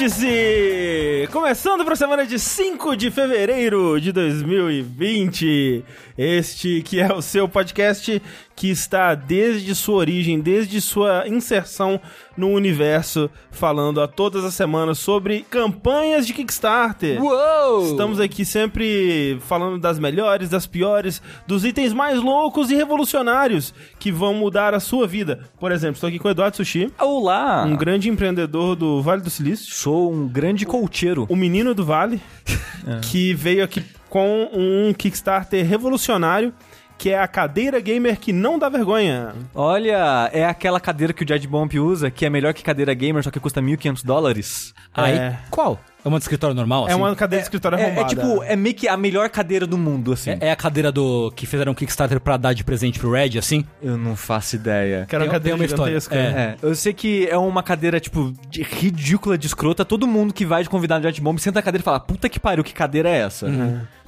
Vértice! Começando para a semana de 5 de fevereiro de 2020. Este que é o seu podcast que está desde sua origem, desde sua inserção no universo, falando a todas as semanas sobre campanhas de Kickstarter. Uou! Estamos aqui sempre falando das melhores, das piores, dos itens mais loucos e revolucionários que vão mudar a sua vida. Por exemplo, estou aqui com o Eduardo Sushi, Olá! um grande empreendedor do Vale do Silício Sou um grande coacheiro. o menino do Vale, que veio aqui com um Kickstarter revolucionário, que é a cadeira gamer que não dá vergonha. Olha, é aquela cadeira que o Jed Bomb usa, que é melhor que cadeira gamer, só que custa 1.500 dólares. Aí, É. qual? É uma de escritório normal, É assim? uma cadeira de escritório É, é tipo, é meio que a melhor cadeira do mundo, assim. É, é a cadeira do que fizeram um Kickstarter pra dar de presente pro Red, assim? Eu não faço ideia. Que era uma cadeira uma história. gigantesca. É. É, eu sei que é uma cadeira, tipo, de- ridícula de escrota. Todo mundo que vai de convidado de Jet Bomb senta na cadeira e fala, puta que pariu, que cadeira é essa?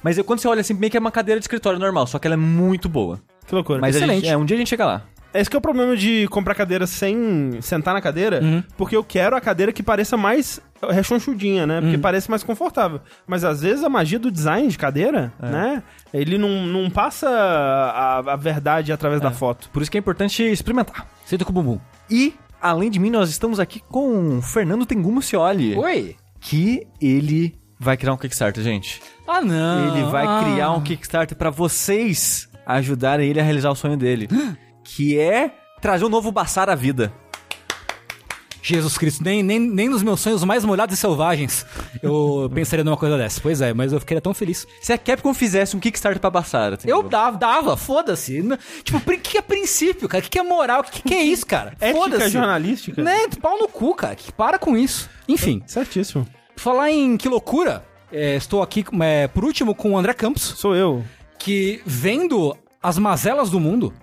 Mas eu, quando você olha assim, meio que é uma cadeira de escritório normal, só que ela é muito boa. Que loucura. Mas Excelente. gente, é, um dia a gente chega lá. Esse que é o problema de comprar cadeira sem sentar na cadeira, porque eu quero a cadeira que pareça mais rechonchudinha, né? Porque parece mais confortável. Mas às vezes a magia do design de cadeira, né? Ele não, não passa a, a verdade através da foto. Por isso que é importante experimentar. Senta com o bumbum. E, além de mim, nós estamos aqui com o Fernando Tengu Mucioli. Oi! Que ele vai criar um Kickstarter, gente. Ah, não! Ele vai Ah. criar um Kickstarter pra vocês ajudarem ele a realizar o sonho dele. que é trazer um novo Bassar à vida. Jesus Cristo, nem, nem, nem nos meus sonhos mais molhados e selvagens eu pensaria numa coisa dessa. Pois é, mas eu ficaria tão feliz. Se a Capcom fizesse um Kickstarter pra Bassara, Eu dava, dava, foda-se. Tipo, o que é princípio, cara? O que é moral? O que que é isso, cara? Ética Foda-se. jornalística? Né? Pau no cu, cara. Que para com isso. Enfim, Certíssimo. falar em que loucura, é, estou aqui é, por último com o André Campos. Sou eu. que vendo as mazelas do mundo,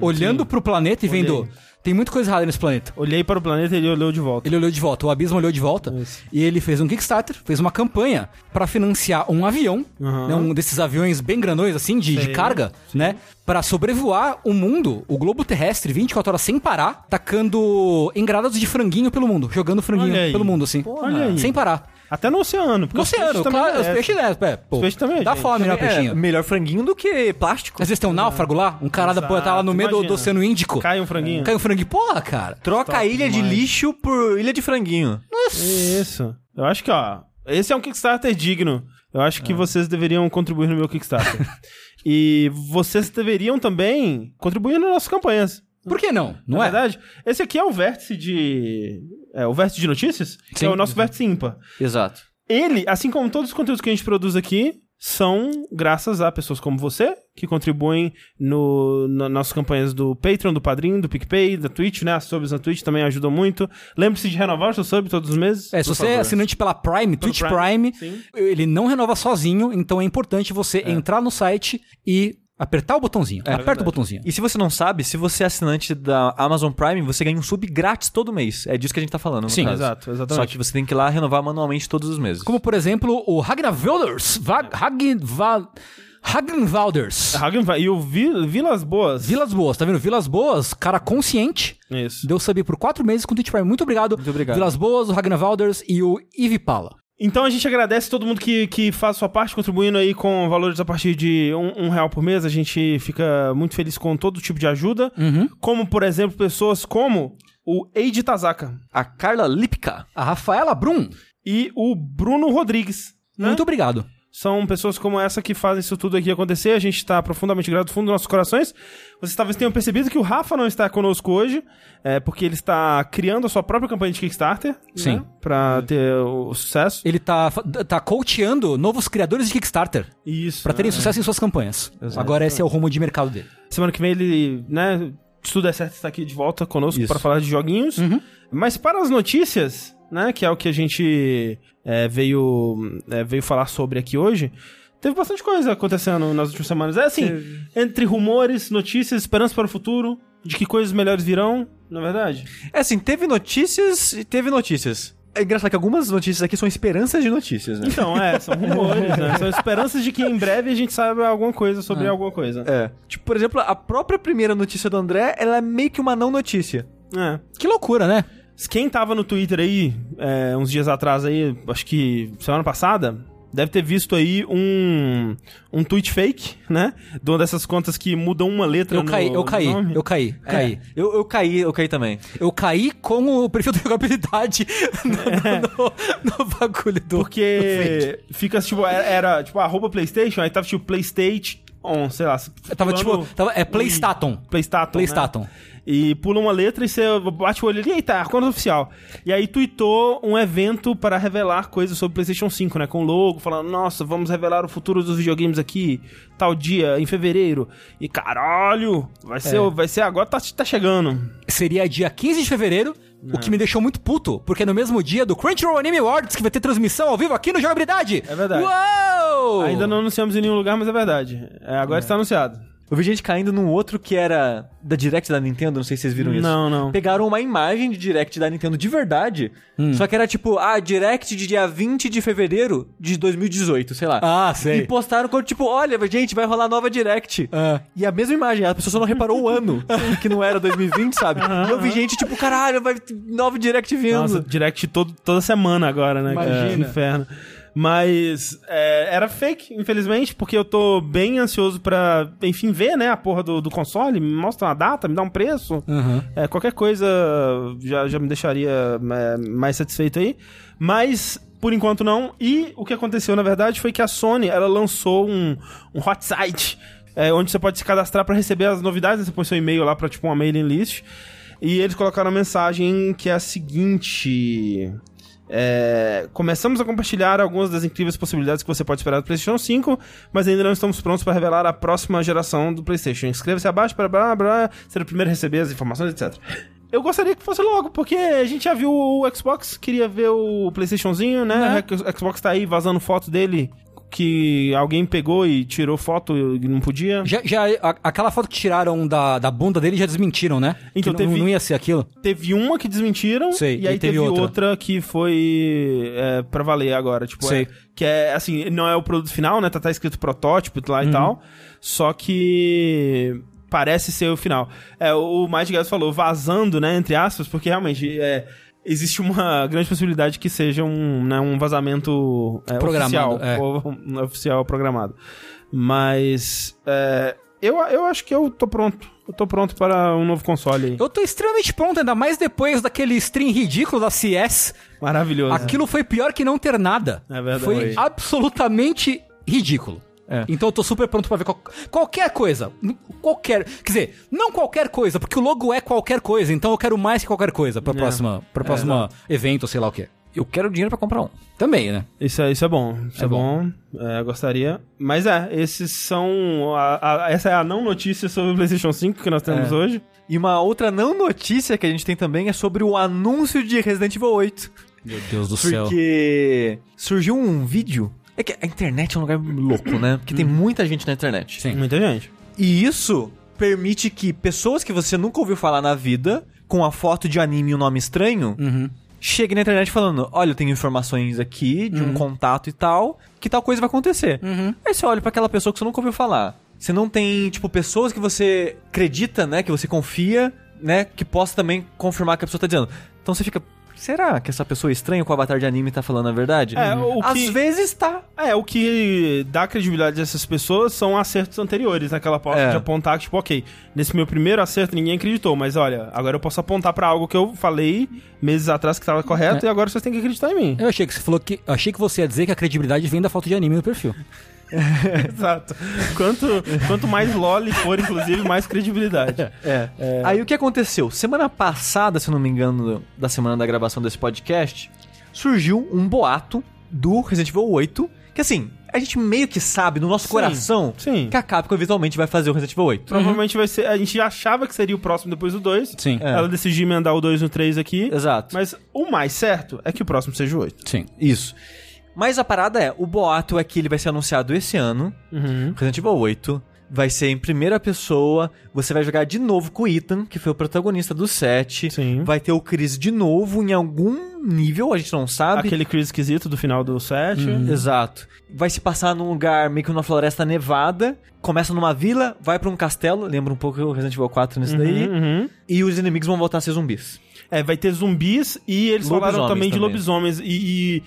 olhando pro planeta e vendo. Olhei. Tem muita coisa errada nesse planeta. Olhei para o planeta e ele olhou de volta. Ele olhou de volta, o Abismo olhou de volta. Isso. E ele fez um Kickstarter, fez uma campanha pra financiar um avião, Aham. né, um desses aviões bem grandões, assim, de, de carga, né? Pra sobrevoar o mundo, o globo terrestre, 24 horas sem parar, tacando engradados de franguinho pelo mundo, jogando franguinho pelo mundo, assim. Olha aí. Sem parar. Até no oceano. porque No os peixes oceano, também claro, os peixes, né? É, pô, Os peixes também, Dá gente. fome, né, o É, peixinho? melhor franguinho do que plástico. Às vezes tem um náufrago lá, um cara da Exato, tá lá no meio do, imagina. do Oceano Índico. Cai um franguinho. Cai um franguinho. Porra, cara. Troca Top a ilha de demais. lixo por ilha de franguinho. Isso. Eu acho que, ó, esse é um Kickstarter digno. Eu acho É. que vocês deveriam contribuir no meu Kickstarter. e vocês deveriam também contribuir nas nossas campanhas. Por que não? Não Na é? verdade, esse aqui é o vértice de. É o vértice de notícias, que Sim. é o nosso vértice ímpar. Exato. Ele, assim como todos os conteúdos que a gente produz aqui, são graças a pessoas como você, que contribuem no, nas nossas campanhas do Patreon, do Padrim, do PicPay, da Twitch, né? As subs na Twitch também ajudam muito. Lembre-se de renovar o seu sub todos os meses. É, se por você é favor. assinante pela Prime, Twitch Prime, Prime, sim. ele não renova sozinho, então é importante você entrar no site e apertar o botãozinho. Aperta o botãozinho. E se você não sabe, se você é assinante da Amazon Prime, você ganha um sub grátis todo mês. É disso que a gente tá falando, Sim, caso. exato, exatamente. Só que você tem que ir lá renovar manualmente todos os meses. Como, por exemplo, o Ragnar Velders. Ragnar Valders. Hagen vai- E o Vi- Vilas Boas. Vilas Boas, tá vendo? Vilas Boas, cara consciente. Isso. Deu sub por quatro meses com o Twitch Prime. Muito obrigado. Muito obrigado. Vilas Boas, o Ragnar Valders e o Ivi Pala. Então a gente agradece todo mundo que, que faz sua parte, contribuindo aí com valores a partir de um, um real por mês. A gente fica muito feliz com todo tipo de ajuda. Uhum. Como, por exemplo, pessoas como o Eiji Tazaka A Carla Lipka. A Rafaela Brum. e o Bruno Rodrigues. né? Muito obrigado. São pessoas como essa que fazem isso tudo aqui acontecer. A gente está profundamente grato do fundo dos nossos corações. Vocês talvez tenham percebido que o Rafa não está conosco hoje, é, porque ele está criando a sua própria campanha de Kickstarter. Sim. Né, para ter o sucesso. Ele tá, fa- tá coacheando novos criadores de Kickstarter Isso. pra terem é. sucesso em suas campanhas. Agora esse é o rumo de mercado dele. Semana que vem ele, né, se tudo der certo, está aqui de volta conosco para falar de joguinhos. Uhum. Mas para as notícias, né, que é o que a gente é, veio, é, veio falar sobre aqui hoje, teve bastante coisa acontecendo nas últimas semanas. É assim, entre rumores, notícias, esperança para o futuro, de que coisas melhores virão, na verdade. É assim, teve notícias e teve notícias. É engraçado que algumas notícias aqui são esperanças de notícias, né? Então, é, são rumores, né? São esperanças de que em breve a gente saiba alguma coisa sobre alguma coisa. É. Tipo, por exemplo, a própria primeira notícia do André, ela é meio que uma não notícia. É. Que loucura, né? Quem tava no Twitter aí, é, uns dias atrás aí, acho que semana passada, deve ter visto aí um, um tweet fake, né? De uma dessas contas que mudam uma letra Eu no caí, eu caí, nome. eu caí, É, caí. Eu, eu caí, eu caí também. Eu caí com o perfil de jogabilidade no, no- no bagulho do. Porque fica, tipo, era, era, tipo, arroba Playstation, aí tava tipo Playstation on, sei lá. Tava tipo. Tava, é. Playstaton. Playstaton. Playstaton. Né? E pula uma letra e você bate o olho ali, eita, conta oficial. E aí tweetou um evento para revelar coisas sobre PlayStation 5, né? Com logo, falando, nossa, vamos revelar o futuro dos videogames aqui, tal dia, em fevereiro. E caralho, vai ser, É. vai ser agora, tá, tá chegando. Seria dia 15 de fevereiro. O É. que me deixou muito puto, porque no mesmo dia do Crunchyroll Anime Awards, que vai ter transmissão ao vivo aqui no Jogabilidade. É verdade. Uou! Ainda não anunciamos em nenhum lugar, mas é verdade. É, agora está anunciado. Eu vi gente caindo num outro que era da Direct da Nintendo, não sei se vocês viram isso. Não, não. Pegaram uma imagem de Direct da Nintendo de verdade, Hum. só que era tipo, ah, Direct de dia 20 de fevereiro de 2018, sei lá. Ah, sei. E postaram como tipo, olha, gente, vai rolar nova Direct. Ah. E a mesma imagem, a pessoa só não reparou o ano, que não era 2020, sabe? E eu vi gente tipo, caralho, vai nova Direct vindo. Nossa, direct todo, toda semana agora, né? Imagina. É, inferno. Mas é, era fake, infelizmente, porque eu tô bem ansioso pra, enfim, ver, né, a porra do, do console. Me mostra uma data, me dá um preço. Uhum. É, qualquer coisa já, já me deixaria é, mais satisfeito aí. Mas, por enquanto, não. E o que aconteceu, na verdade, foi que a Sony, ela lançou um, um hot site, é, onde você pode se cadastrar pra receber as novidades. Você põe seu e-mail lá pra, tipo, uma mailing list. E eles colocaram uma mensagem que é a seguinte... É, começamos a compartilhar algumas das incríveis possibilidades que você pode esperar do PlayStation 5, mas ainda não estamos prontos para revelar a próxima geração do PlayStation. Inscreva-se abaixo para blá blá, ser o primeiro a receber as informações, etc. Eu gostaria que fosse logo, porque a gente já viu o Xbox, queria ver o PlayStationzinho, né? O Xbox tá aí vazando foto dele que alguém pegou e tirou foto e não podia. Já, já a- aquela foto que tiraram da, da bunda dele já desmentiram, né? Então que não, teve- não ia ser aquilo. Teve uma que desmentiram Sei, e aí teve teve, outra. outra. que foi é, pra valer agora. Tipo, Sei. é- que é assim, não é o produto final, né? Tá, tá escrito protótipo lá Uhum. e tal. Só que parece ser o final. É, o Might Gas falou vazando, né? Entre aspas, porque realmente é, existe uma grande possibilidade que seja um, né, um vazamento é, Programado, oficial. é. Ou oficial programado. Mas é, eu, eu acho que eu tô pronto. Eu tô pronto para um novo console aí. Eu tô extremamente pronto, ainda mais depois daquele stream ridículo da CS. Maravilhoso. Aquilo foi pior que não ter nada. É verdade. Foi. absolutamente ridículo. É. Então eu tô super pronto pra ver qual- qualquer coisa. Qualquer. Quer dizer, não qualquer coisa, porque o logo é qualquer coisa, então eu quero mais que qualquer coisa pra É. próxima, pra É, próxima evento, sei lá o quê. Eu quero dinheiro pra comprar um. Também, né? Isso é, isso é bom. Isso É é, bom. É, eu gostaria. Mas é, esses são. a- a- essa é a não notícia sobre o PlayStation 5 que nós temos É. hoje. E uma outra não notícia que a gente tem também é sobre o anúncio de Resident Evil 8. Meu Deus do céu. Porque surgiu um vídeo. É que a internet é um lugar louco, né? Porque tem muita gente na internet. Sim. Muita gente. E isso permite que pessoas que você nunca ouviu falar na vida, com a foto de anime e um nome estranho, Uhum. cheguem na internet falando: Olha, eu tenho informações aqui de um contato e tal, que tal coisa vai acontecer. Uhum. Aí você olha pra aquela pessoa que você nunca ouviu falar. Você não tem, tipo, pessoas que você acredita, né? Que você confia, né? Que possa também confirmar que a pessoa tá dizendo. Então você fica. Será que essa pessoa estranha com o avatar de anime tá falando a verdade? É, o Às que- vezes tá. É, o que dá credibilidade a essas pessoas são acertos anteriores, naquela porta É. de apontar tipo, ok, nesse meu primeiro acerto ninguém acreditou, mas olha, agora eu posso apontar pra algo que eu falei meses atrás que tava correto É. e agora vocês têm que acreditar em mim. Eu achei que você falou que. eu achei que você ia dizer que a credibilidade vem da foto de anime no perfil. Exato. Quanto, quanto mais loli for, inclusive, mais credibilidade. É. Aí o que aconteceu? Semana passada, se não me engano, da semana da gravação desse podcast, surgiu um boato do Resident Evil 8, que assim, a gente meio que sabe no nosso Sim, coração sim. que a Capcom eventualmente vai fazer o Resident Evil 8. Provavelmente vai ser. A gente achava que seria o próximo depois do 2. Sim. É. Ela decidiu emendar o 2 no 3 aqui. Exato. Mas o mais certo é que o próximo seja o 8. Sim. Isso. Mas a parada é, o boato é que ele vai ser anunciado esse ano, Uhum. Resident Evil 8, vai ser em primeira pessoa. Você vai jogar de novo com o Ethan, que foi o protagonista do set. Sim. Vai ter o Chris de novo em algum nível, a gente não sabe. Aquele Chris esquisito do final do set. Exato. Vai se passar num lugar meio que numa floresta nevada. Começa numa vila, vai pra um castelo. Lembra um pouco o Resident Evil 4 nisso daí. Uhum. E os inimigos vão voltar a ser zumbis. É, vai ter zumbis e eles falaram também de também. lobisomens. E, e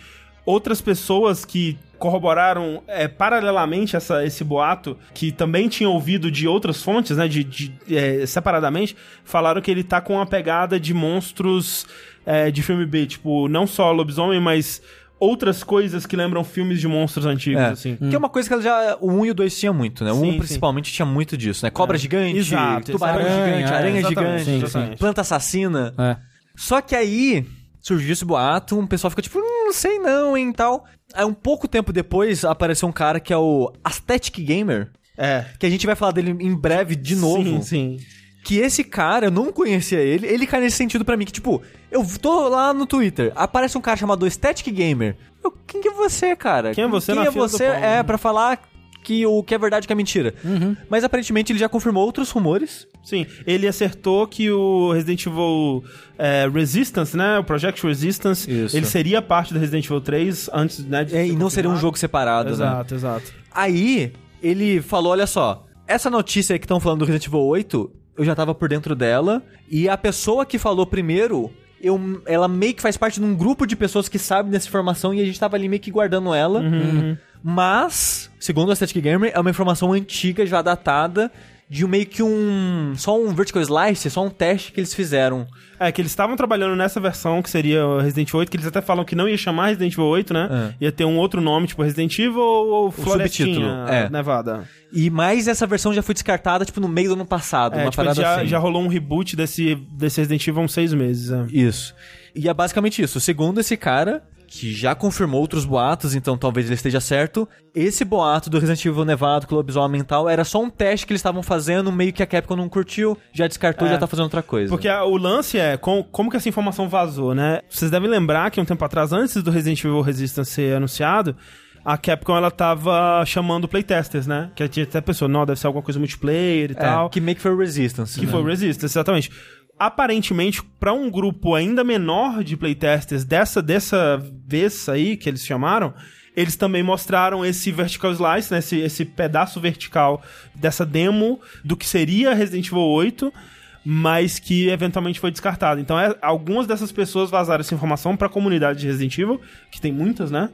outras pessoas que corroboraram é, paralelamente essa, esse boato, que também tinham ouvido de outras fontes, né, de, de, é, separadamente, falaram que ele tá com uma pegada de monstros é, de filme B, tipo, não só lobisomem, mas outras coisas que lembram filmes de monstros antigos, É. assim. Que é uma coisa que ela já. O 1 e o 2 tinha muito, né? O Sim, 1 sim. principalmente tinha muito disso, né? Cobra É. gigante, Exato, tubarão exato. gigante, Aranha, aranha exatamente, gigante, exatamente. planta assassina. É. Só que aí surgiu esse boato, um pessoal ficou tipo, hum, não sei não, hein, tal. Aí um pouco tempo depois apareceu um cara que é o Aesthetic Gamer, É. que a gente vai falar dele em breve de novo. Sim, sim. Que esse cara, eu não conhecia ele, ele cai nesse sentido pra mim, que tipo, eu tô lá no Twitter, aparece um cara chamado Aesthetic Gamer. Eu, quem que é você, cara? Quem é você Quem na é você? É, pra falar que o que é verdade e que é mentira. Mas aparentemente ele já confirmou outros rumores. Sim, ele acertou que o Resident Evil é, Resistance, né? O Project Resistance, Isso. ele seria parte do Resident Evil 3 antes, né? de É, e não seria um jogo separado, né? Exato, exato. Aí, ele falou, olha só, essa notícia aí que estão falando do Resident Evil 8, eu já tava por dentro dela, e a pessoa que falou primeiro, eu, ela meio que faz parte de um grupo de pessoas que sabem dessa informação, e a gente tava ali meio que guardando ela, mas, segundo a Static Gamer, é uma informação antiga, já datada, de um meio que um... só um vertical slice, só um teste que eles fizeram. É, que eles estavam trabalhando nessa versão que seria o Resident Evil 8, que eles até falam que não ia chamar Resident Evil 8, né? Ia ter um outro nome, tipo Resident Evil ou Florestinha subtítulo, é. Nevada. E mais essa versão já foi descartada, tipo, no meio do ano passado, É, uma tipo, parada já, assim. já rolou um reboot desse, desse Resident Evil há uns seis meses. é. Isso. E é basicamente isso. Segundo esse cara, que já confirmou outros boatos, então talvez ele esteja certo, esse boato do Resident Evil Nevado com o lobisomem e tal era só um teste que eles estavam fazendo, meio que a Capcom não curtiu, já descartou É. já tá fazendo outra coisa. Porque a- o lance é com- como que essa informação vazou, né? Vocês devem lembrar que um tempo atrás, antes do Resident Evil Resistance ser anunciado, a Capcom ela tava chamando playtesters, né? Que tinha até pessoa, não, deve ser alguma coisa multiplayer e É, tal. que meio que foi o Resistance. Que né? foi o Resistance, exatamente. Aparentemente, pra um grupo ainda menor de playtesters dessa, dessa vez aí que eles chamaram, eles também mostraram esse vertical slice, né, esse, esse pedaço vertical dessa demo do que seria Resident Evil 8, mas que eventualmente foi descartado. Então, é- algumas dessas pessoas vazaram essa informação pra comunidade de Resident Evil, que tem muitas, né?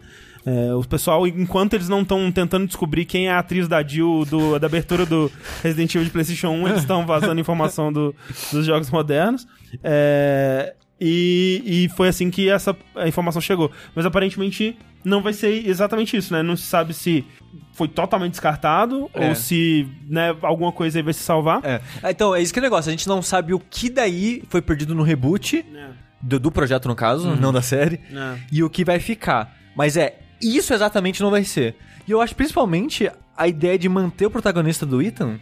É, o pessoal, enquanto eles não estão tentando descobrir quem é a atriz da Jill do, da abertura do Resident Evil de PlayStation 1, eles estão vazando informação do- dos jogos modernos. É, e, e foi assim que essa a informação chegou. Mas aparentemente não vai ser exatamente isso, né? Não se sabe se foi totalmente descartado É. ou se né, alguma coisa aí vai se salvar. É. Ah, Então, é isso que é o negócio. A gente não sabe o que daí foi perdido no reboot, do, do projeto no caso, não da série, É. e o que vai ficar. Mas é, isso exatamente não vai ser. E eu acho principalmente a ideia de manter o protagonista do Ethan.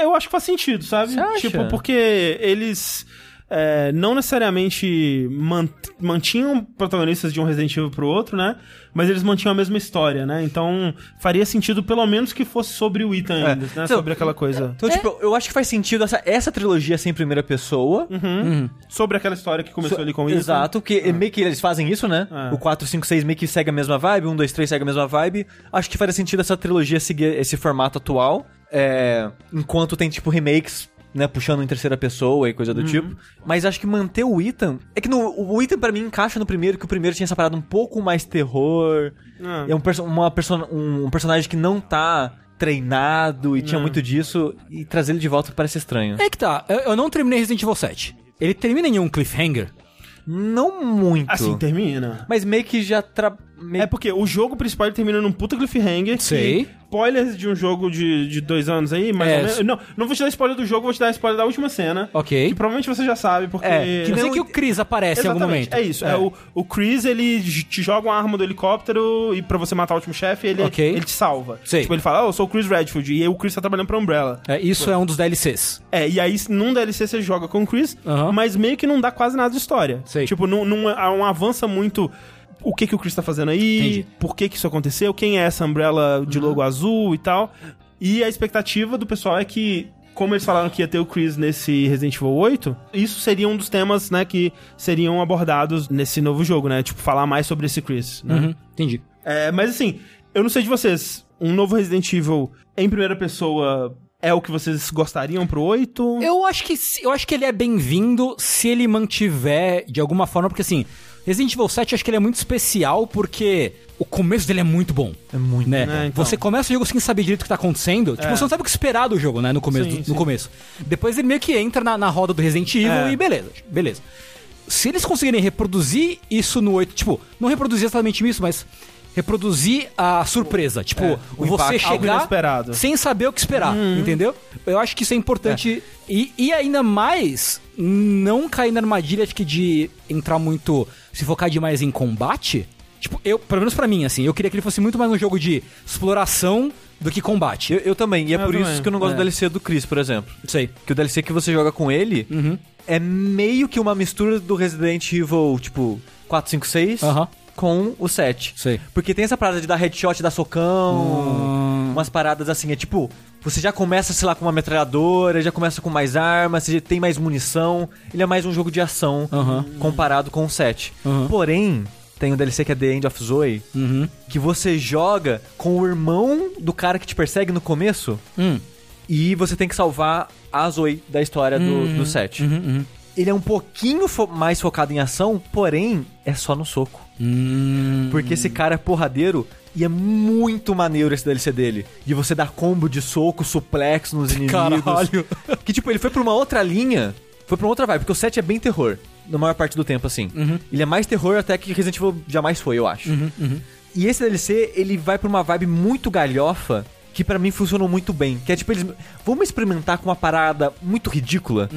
Eu acho que faz sentido, sabe? Tipo, porque eles é, não necessariamente man- mantinham protagonistas de um Resident Evil pro outro, né? Mas eles mantinham a mesma história, né? Então faria sentido pelo menos que fosse sobre o Ethan ainda, né? Então, sobre aquela coisa. Então, tipo, eu acho que faz sentido essa, essa trilogia ser em primeira pessoa. Uhum. Sobre aquela história que começou ali com o Ethan. Exato, porque meio que eles fazem isso, né? É. O 4, 5, 6 meio que segue a mesma vibe, 1, 2, 3 segue a mesma vibe. Acho que faria sentido essa trilogia seguir esse formato atual. É, enquanto tem, tipo, remakes, né? Puxando em terceira pessoa e coisa do tipo. Mas acho que manter o Ethan. É que no, o Ethan, pra mim, encaixa no primeiro, que o primeiro tinha essa parada um pouco mais terror. Ah. É um, perso uma persona- um, um personagem que não tá treinado e tinha Não. muito disso. E trazer ele de volta parece estranho. É que tá, eu, eu não terminei Resident Evil 7. Ele termina em um cliffhanger. Não muito. Assim termina. Mas meio que já tra... meio- É porque o jogo principal ele termina num puta cliffhanger. que- Sei. Spoilers de um jogo de, de dois anos aí, mais É. ou menos. Não, não vou te dar spoiler do jogo, vou te dar spoiler da última cena. Ok. Que provavelmente você já sabe, porque. É, que Eu nem que o Chris aparece em algum Exatamente, momento. é isso. É. o, o Chris, ele te joga uma arma do helicóptero e pra você matar o último chefe, ele, Ok. ele te salva. Sei. Tipo, ele fala, oh, eu sou o Chris Redfield, e aí o Chris tá trabalhando pra Umbrella. É, isso é um dos DLCs. É, e aí num DLC você joga com o Chris, Aham. mas meio que não dá quase nada de história. Sei. Tipo, não, não, não avança muito o que que o Chris tá fazendo aí, Entendi. por que que isso aconteceu, quem é essa Umbrella de logo azul e tal. E a expectativa do pessoal é que, como eles falaram que ia ter o Chris nesse Resident Evil 8, isso seria um dos temas, né, que seriam abordados nesse novo jogo, né? Tipo, falar mais sobre esse Chris, né? Uhum, entendi. É, mas assim, eu não sei de vocês, um novo Resident Evil em primeira pessoa é o que vocês gostariam pro 8? Eu acho que eu acho que ele é bem-vindo se ele mantiver de alguma forma, porque assim, Resident Evil 7 eu acho que ele é muito especial porque o começo dele é muito bom. É muito. Né? É, então. Você começa o jogo sem saber direito o que tá acontecendo. Tipo, É. você não sabe o que esperar do jogo, né? No começo. Sim, do- sim. no começo. Depois ele meio que entra na, na roda do Resident Evil É. e beleza. Beleza. Se eles conseguirem reproduzir isso no 8, tipo, não reproduzir exatamente isso, mas reproduzir a surpresa. Tipo, É, o você impacto. Chegar inesperado. sem saber o que esperar, entendeu? Eu acho que isso é importante. E, e ainda mais, não cair na armadilha acho que de entrar muito, se focar demais em combate. Tipo, eu, pelo menos pra mim, assim, eu queria que ele fosse muito mais um jogo de exploração do que combate. Eu, eu também, e é Eu por também. isso que eu não gosto É. do DLC do Chris, por exemplo. Sei. Que o DLC que você joga com ele Uhum. é meio que uma mistura do Resident Evil, tipo, 4, 5, 6 Aham. Com o 7. Sei. Porque tem essa parada de dar headshot, dar socão, Hum. umas paradas assim, é tipo, você já começa, sei lá, com uma metralhadora, já começa com mais armas, você já tem mais munição. Ele é mais um jogo de ação comparado com o 7. Aham. Porém, tem um DLC que é The End of Zoe, Uhum. que você joga com o irmão do cara que te persegue no começo. Hum. E você tem que salvar a Zoe da história do, do set. Uhum, uhum. Ele é um pouquinho fo- mais focado em ação, porém é só no soco. Hum. Porque esse cara é porradeiro e é muito maneiro esse DLC dele. De você dar combo de soco, suplex nos inimigos. Caralho. Que tipo, ele foi pra uma outra linha, foi pra uma outra vibe, porque o 7 é bem terror, na maior parte do tempo, assim. Uhum. Ele é mais terror até que Resident Evil jamais foi, eu acho. E esse DLC, ele vai pra uma vibe muito galhofa, que pra mim funcionou muito bem. Que é tipo, eles. Vamos experimentar com uma parada muito ridícula.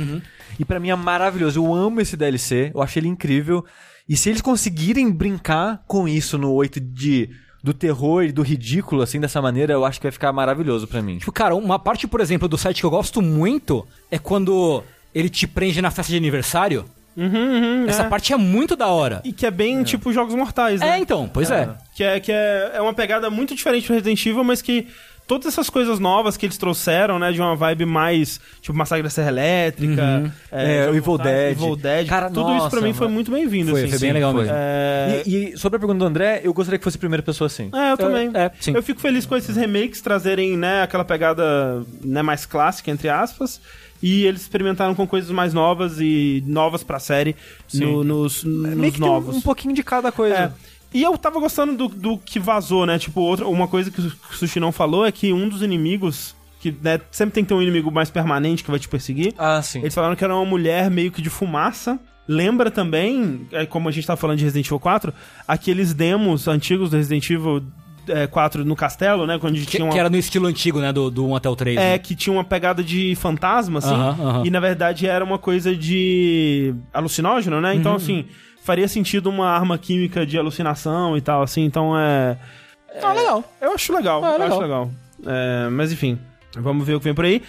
E pra mim é maravilhoso. Eu amo esse DLC, eu achei ele incrível. E se eles conseguirem brincar com isso no 8 de. Do terror e do ridículo, assim, dessa maneira, eu acho que vai ficar maravilhoso pra mim. Tipo, cara, uma parte, por exemplo, do site que eu gosto muito é quando ele te prende na festa de aniversário. Uhum, uhum, Essa é. parte é muito da hora. E que é bem tipo Jogos Mortais, né? É, então, pois é. Que, é, que é, é uma pegada muito diferente do Resident Evil, mas que todas essas coisas novas que eles trouxeram, né, de uma vibe mais, tipo, Massacre da Serra Elétrica, É, Jogos Evil Mortais, Dead. Evil Dead, Cara, tudo isso pra nossa, mim foi mano. muito bem-vindo, Foi, assim. foi bem Sim, legal foi. mesmo. É... E, e sobre a pergunta do André, eu gostaria que fosse primeira pessoa assim. É, eu também. é, sim. Eu fico feliz com esses remakes trazerem, né, aquela pegada né, mais clássica, entre aspas. E eles experimentaram com coisas mais novas e novas pra série no- nos, Meio nos tem um- novos. um pouquinho de cada coisa. É. E eu tava gostando do, do que vazou, né? Tipo, outra, uma coisa que o Sushi não falou é que um dos inimigos, que né, sempre tem que ter um inimigo mais permanente que vai te perseguir, Ah, sim. eles falaram que era uma mulher meio que de fumaça. Lembra também, é, como a gente tava falando de Resident Evil 4, aqueles demos antigos do Resident Evil é, 4 no castelo, né? Quando Que, tinha uma... que era no estilo antigo, né? Do, do 1 até o 3. É, né? que tinha uma pegada de fantasma, assim. Aham, aham. E na verdade era uma coisa de alucinógeno, né? Uhum. Então, assim, faria sentido uma arma química de alucinação e tal, assim. Então é. Ah, legal. Eu acho legal. Ah, eu legal. acho legal. É, mas enfim, vamos ver o que vem por aí.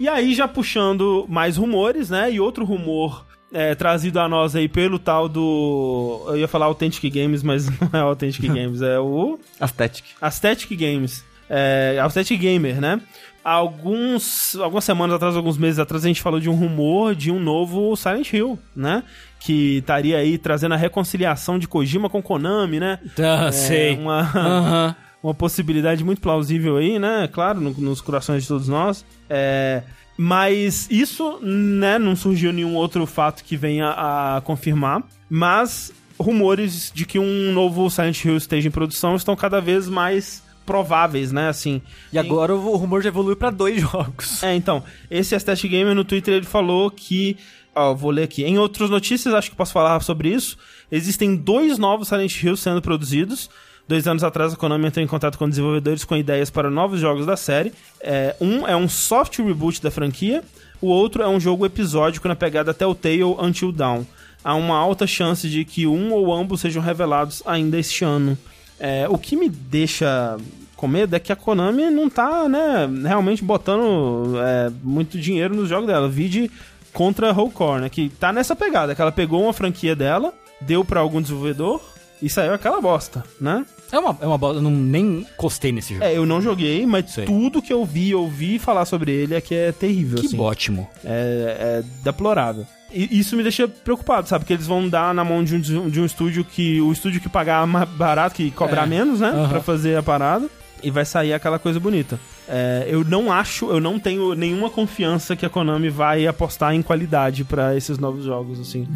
E aí, já puxando mais rumores, né? E outro rumor é, trazido a nós aí pelo tal do. Eu ia falar Authentic Games, mas não é Authentic Games, é o. Aesthetic. Aesthetic Games. É, Aesthetic Gamer, né? Alguns, algumas semanas atrás, alguns meses atrás, a gente falou de um rumor de um novo Silent Hill, né? Que estaria aí trazendo a reconciliação de Kojima com Konami, né? Ah, É, sei. Uma, uma possibilidade muito plausível aí, né? Claro, no- nos corações de todos nós. É, mas isso, né, não surgiu nenhum outro fato que venha a confirmar. Mas rumores de que um novo Silent Hill esteja em produção estão cada vez mais prováveis, né? Assim. E agora o rumor já evoluiu pra dois jogos. É, então, esse Aesthetic Gamer no Twitter ele falou que. Ó, vou ler aqui. Em outras notícias, acho que posso falar sobre isso. Existem dois novos Silent Hill sendo produzidos. Dois anos atrás, a Konami entrou em contato com desenvolvedores com ideias para novos jogos da série. É, um é um soft reboot da franquia, o outro é um jogo episódico na pegada Telltale Until Dawn. Há uma alta chance de que um ou ambos sejam revelados ainda este ano. É, o que me deixa com medo é que a Konami não tá, né, realmente botando é, muito dinheiro nos jogos dela. Vide contra a Core, né, que tá nessa pegada, que ela pegou uma franquia dela, deu pra algum desenvolvedor e saiu aquela bosta, né? É uma, é uma bola, eu não, nem encostei nesse jogo. É, eu não joguei, mas Sei. tudo que eu vi, ouvi falar sobre ele é que é terrível, que assim. ótimo. É, é deplorável. E isso me deixa preocupado, sabe? Porque eles vão dar na mão de um, de um estúdio que. O estúdio que pagar mais barato, que cobrar É. menos, né? Aham. Pra fazer a parada. E vai sair aquela coisa bonita. É, eu não acho, eu não tenho nenhuma confiança que a Konami vai apostar em qualidade pra esses novos jogos, assim.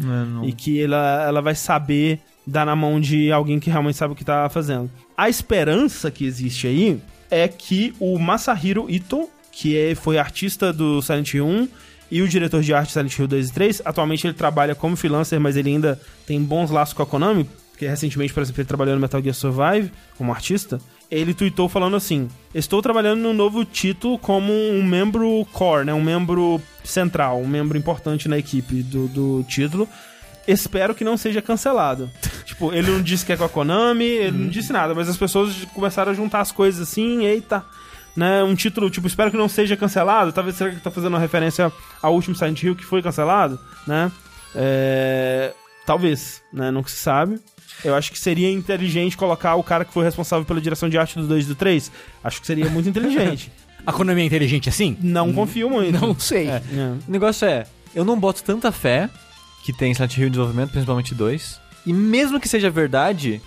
E que ela, ela vai saber dar na mão de alguém que realmente sabe o que tá fazendo. A esperança que existe aí é que o Masahiro Ito, que é, foi artista do Silent Hill 1 e o diretor de arte Silent Hill 2 e 3, atualmente ele trabalha como freelancer, mas ele ainda tem bons laços com a Konami, porque recentemente, por exemplo, ele trabalhou no Metal Gear Survive como artista. Ele tweetou falando assim: Estou trabalhando no novo título como um membro core, né? Um membro central, um membro importante na equipe do, do título. Espero que não seja cancelado. tipo, ele não disse que é com a Konami, ele não disse nada, mas as pessoas começaram a juntar as coisas assim, eita. Né, um título, tipo, espero que não seja cancelado. Talvez será que tá fazendo uma referência ao último Silent Hill que foi cancelado, né? É, talvez, né? Nunca se sabe. Eu acho que seria inteligente colocar o cara que foi responsável pela direção de arte do 2 e do 3. Acho que seria muito inteligente. A Konami é inteligente assim? Não confio muito. Não sei. É. O negócio é, eu não boto tanta fé que tem Silent Hill em desenvolvimento, principalmente dois. E mesmo que seja verdade,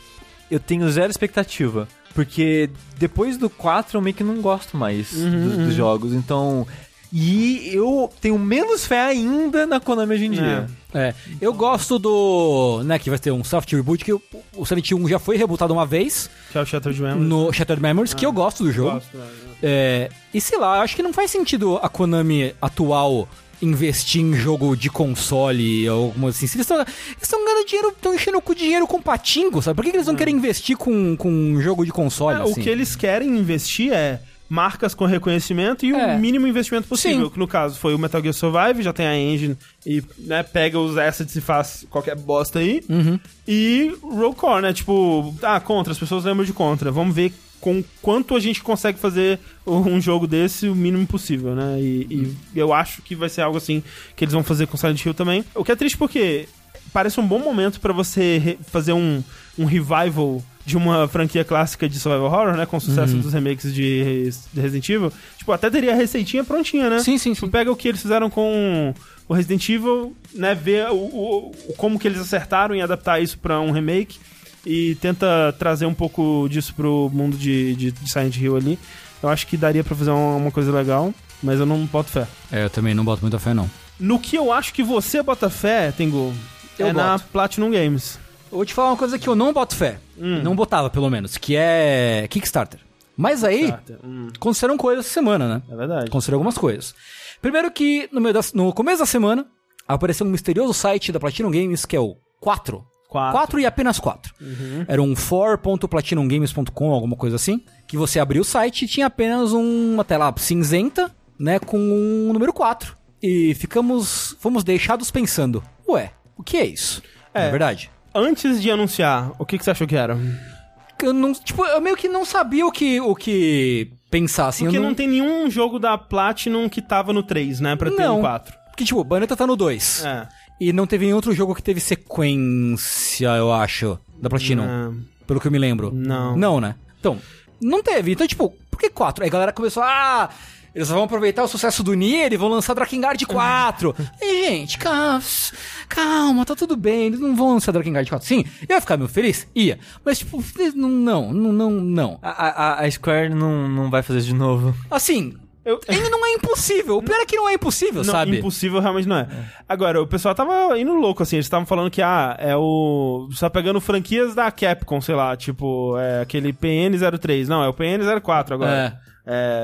eu tenho zero expectativa. Porque depois do 4 eu meio que não gosto mais do- dos jogos. Então. E eu tenho menos fé ainda na Konami hoje em dia. É, eu gosto do. né, que vai ter um soft reboot, que o, o Silent Hill 1 já foi rebootado uma vez Que é o Shattered Memories. no Shattered Memories, que eu gosto do jogo. Gosto, né? É, e sei lá, acho que não faz sentido a Konami atual investir em jogo de console ou alguma assim. Se eles estão ganhando dinheiro, estão enchendo o cu de dinheiro com patingo, sabe? Por que, que eles não querem investir com, com um jogo de console? É, assim? O que eles querem investir é marcas com reconhecimento e É. o mínimo investimento possível. Sim. Que no caso foi o Metal Gear Survive, já tem a engine e né, pega os assets e faz qualquer bosta aí. Uhum. E Roll Core, né? Tipo, ah, Contra, as pessoas lembram de Contra. Vamos ver com quanto a gente consegue fazer um jogo desse o mínimo possível, né? E, e eu acho que vai ser algo assim que eles vão fazer com Silent Hill também. O que é triste porque parece um bom momento pra você fazer um, um revival de uma franquia clássica de survival horror, né? Com o sucesso Uhum. dos remakes de, de Resident Evil. Tipo, até teria a receitinha prontinha, né? Sim, sim, Tipo, sim. pega o que eles fizeram com o Resident Evil, né? Ver o, o- como que eles acertaram em adaptar isso pra um remake e tenta trazer um pouco disso pro mundo de, de, de Silent Hill ali. Eu acho que daria pra fazer uma, uma coisa legal, mas eu não boto fé. É, eu também não boto muita fé, não. No que eu acho que você bota fé, Tengu, Eu é na boto. Platinum Games. Vou te falar uma coisa que eu não boto fé. Hum. Não botava, pelo menos, que é Kickstarter. Mas aí. Hum, aconteceram coisas essa semana, né? é verdade. Aconteceram algumas coisas. Primeiro que no, meio da- no começo da semana apareceu um misterioso site da Platinum Games que é o 4. Quatro. 4 e apenas 4. Era um for.platinumgames.com, alguma coisa assim. Que você abriu o site e tinha apenas uma tela cinzenta, né, com um número 4. E ficamos, fomos deixados pensando, ué, o que é isso? É. Não é verdade? Antes de anunciar, o que, que você achou que era? Eu não, tipo, eu meio que não sabia o que, o que pensar, assim. Porque eu não... tem nenhum jogo da Platinum que tava no 3, né? Pra ter Não. um 4. Porque, tipo, Bayonetta tá no 2. É. E não teve nenhum outro jogo que teve sequência, eu acho, da Platinum. Pelo que eu me lembro. Não. Não, né? Então, não teve. Então, tipo, por que 4? Aí a galera começou, ah, eles vão aproveitar o sucesso do Nier e vão lançar Drakengard 4. e, gente, calma, calma, tá tudo bem, eles não vão lançar Drakengard 4. Sim, eu ia ficar meio feliz? Ia. Mas, tipo, não, não, não, não. A, a- a Square não, não vai fazer isso de novo. Assim, Eu... ainda não é impossível. O pior é que não é impossível, Não, sabe? impossível realmente não é. Agora, o pessoal tava indo louco, assim. Eles estavam falando que, ah, é o. Só pegando franquias da Capcom, sei lá, tipo, é aquele PN03. Não, é o PN04 agora. É.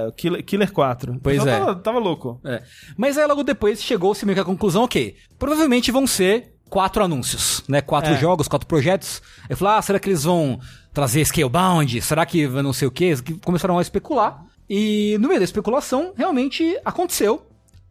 o Killer, Killer 4. O Pois é. Tava, tava louco. É. Mas aí logo depois chegou-se meio que a conclusão, ok, provavelmente vão ser quatro anúncios, né? Quatro É. jogos, quatro projetos. Eu falei, ah, será que eles vão trazer Scalebound? Será que não sei o quê? Começaram a especular. E no meio da especulação, realmente aconteceu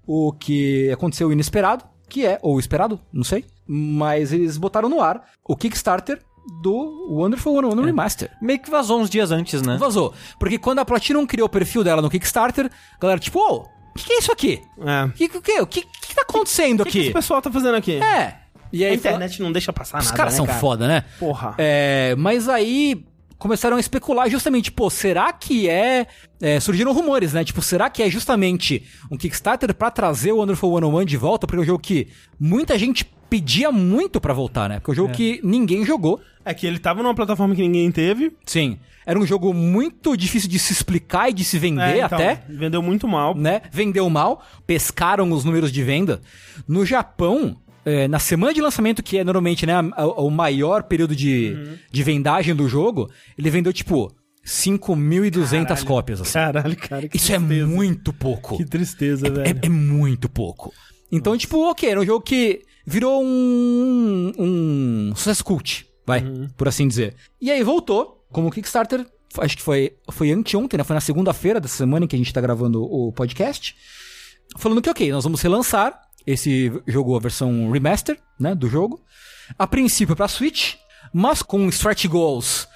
o que aconteceu inesperado, que é, ou esperado, não sei. Mas eles botaram no ar o Kickstarter do Wonderful 101 Remaster. Meio que vazou uns dias antes, né? Vazou. Porque quando a Platinum criou o perfil dela no Kickstarter, a galera, tipo, ô, o que, que é isso aqui? É. O que, que, que, tá acontecendo O que, que aqui? esse pessoal tá fazendo aqui? É. E A aí internet não deixa passar Os nada. caras né, são cara? foda, né? Porra. É, mas aí começaram a especular justamente, pô, será que é, é, Surgiram rumores, né? Tipo, será que é justamente um Kickstarter pra trazer o Wonderful 101 de volta? Porque é um jogo que muita gente pedia muito pra voltar, né? Porque é um jogo que ninguém jogou. É que ele tava numa plataforma que ninguém teve. Sim. Era um jogo muito difícil de se explicar e de se vender É, então, até Vendeu muito mal. né? Vendeu mal, pescaram os números de venda. No Japão, é, na semana de lançamento, que é normalmente né, a- a- o maior período de, de vendagem do jogo, ele vendeu tipo 5.200 Caralho. cópias. Assim. Caralho, cara. Que Isso é tristeza. muito pouco. Que tristeza, É, velho. é muito pouco. Então, tipo, ok, era um jogo que virou um, um sucesso cult, vai, por assim dizer. E aí voltou como Kickstarter, acho que foi, foi anteontem, né? Foi na segunda-feira dessa semana em que a gente tá gravando o podcast. Falando que, ok, nós vamos relançar esse jogo, a versão remaster, né, do jogo. A princípio pra Switch, mas com stretch goals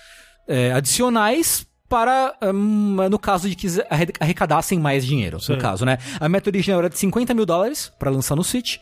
é, adicionais para, hum, no caso de que arre- arrecadassem mais dinheiro, Sim. no caso, né? A meta original era de 50 mil dólares para lançar no Switch.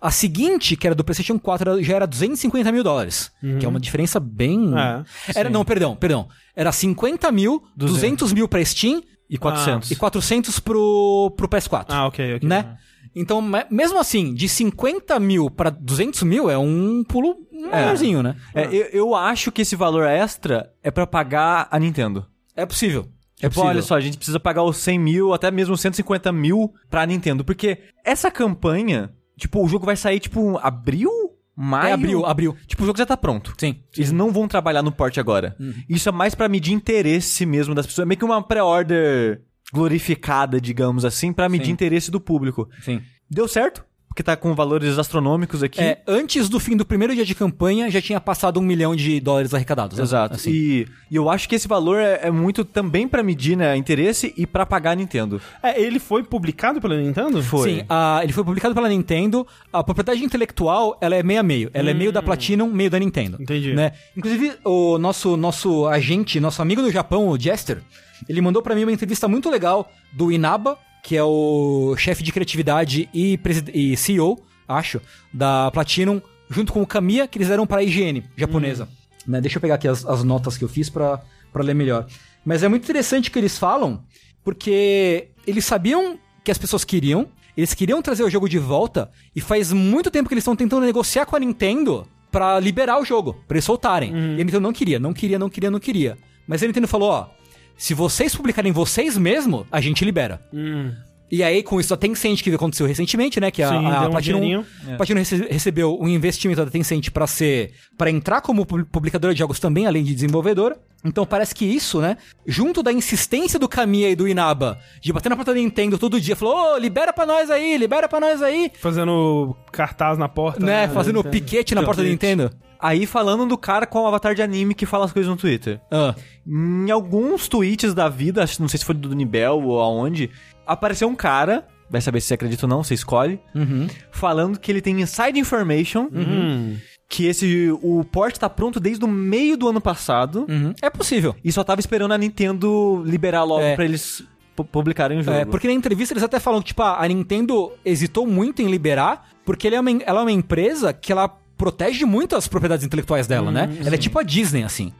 A seguinte, que era do PlayStation 4, era- já era 250 mil dólares. Que é uma diferença bem... É, era, não, perdão, perdão. Era 50 mil, 200 mil pra Steam E 400. e 400 pro, pro PS4 Ah, ok, ok. né? Então, me- mesmo assim, de 50 mil pra 200 mil é um pulo maiorzinho, né? É, eu, eu acho que esse valor extra é pra pagar a Nintendo. É possível. É Tipo, possível. olha só, a gente precisa pagar os 100 mil, até mesmo os 150 mil pra Nintendo. Porque essa campanha, tipo, o jogo vai sair, tipo, abril? Maio? É abril, abril. Tipo, o jogo já tá pronto. Sim. Eles não vão trabalhar no porte agora. Uhum. Isso é mais pra medir interesse mesmo das pessoas. É meio que uma pré-order glorificada, digamos assim, pra medir Sim. interesse do público. Sim. Deu certo, porque tá com valores astronômicos aqui. É, antes do fim do primeiro dia de campanha, já tinha passado um milhão de dólares arrecadados. né? Exato. Assim. E, e eu acho que esse valor é, é muito também pra medir né, interesse e pra pagar a Nintendo. É, ele foi publicado pela Nintendo? Foi. Sim, a- ele foi publicado pela Nintendo. A propriedade intelectual, ela é meio a meio. Ela é meio da Platinum, meio da Nintendo. Entendi. Né? Inclusive, o nosso, nosso agente, nosso amigo no Japão, o Jester, ele mandou pra mim uma entrevista muito legal do Inaba, que é o chefe de criatividade e, e CEO, acho, da Platinum, junto com o Kamiya, que eles deram pra IGN japonesa. Né? Deixa eu pegar aqui as, as notas que eu fiz pra, pra ler melhor. Mas é muito interessante o que eles falam, porque eles sabiam que as pessoas queriam, eles queriam trazer o jogo de volta, e faz muito tempo que eles estão tentando negociar com a Nintendo pra liberar o jogo, pra eles soltarem. E a Nintendo não queria, não queria, não queria, não queria. Mas a Nintendo falou, ó, se vocês publicarem vocês mesmo, a gente libera. Hum. E aí, com isso, a Tencent, que aconteceu recentemente, né? Que a, Sim, a um Platinum, dinheirinho. a Platinum rece- recebeu um investimento da Tencent pra ser para entrar como pu- publicadora de jogos também, além de desenvolvedora. Então parece que isso, né? Junto da insistência do Kamiya e do Inaba de bater na porta da Nintendo todo dia, falou: Ô, libera pra nós aí, libera pra nós aí. Fazendo cartaz na porta. Né? Fazendo piquete na porta da Nintendo. Aí falando do cara com o avatar de anime que fala as coisas no Twitter. Ah, Em alguns tweets da vida, acho- não sei se foi do Nibel ou aonde, apareceu um cara, vai saber se você acredita ou não, você escolhe, uhum. falando que ele tem inside information, Hum. que esse o port tá pronto desde o meio do ano passado Uhum. É possível. e só tava esperando a Nintendo liberar logo É. pra eles pu- publicarem o jogo. É, porque na entrevista eles até falam que, tipo, a a Nintendo hesitou muito em liberar, porque ele é uma, ela é uma empresa que ela protege muito as propriedades intelectuais dela, né? Ela é tipo a Disney, assim.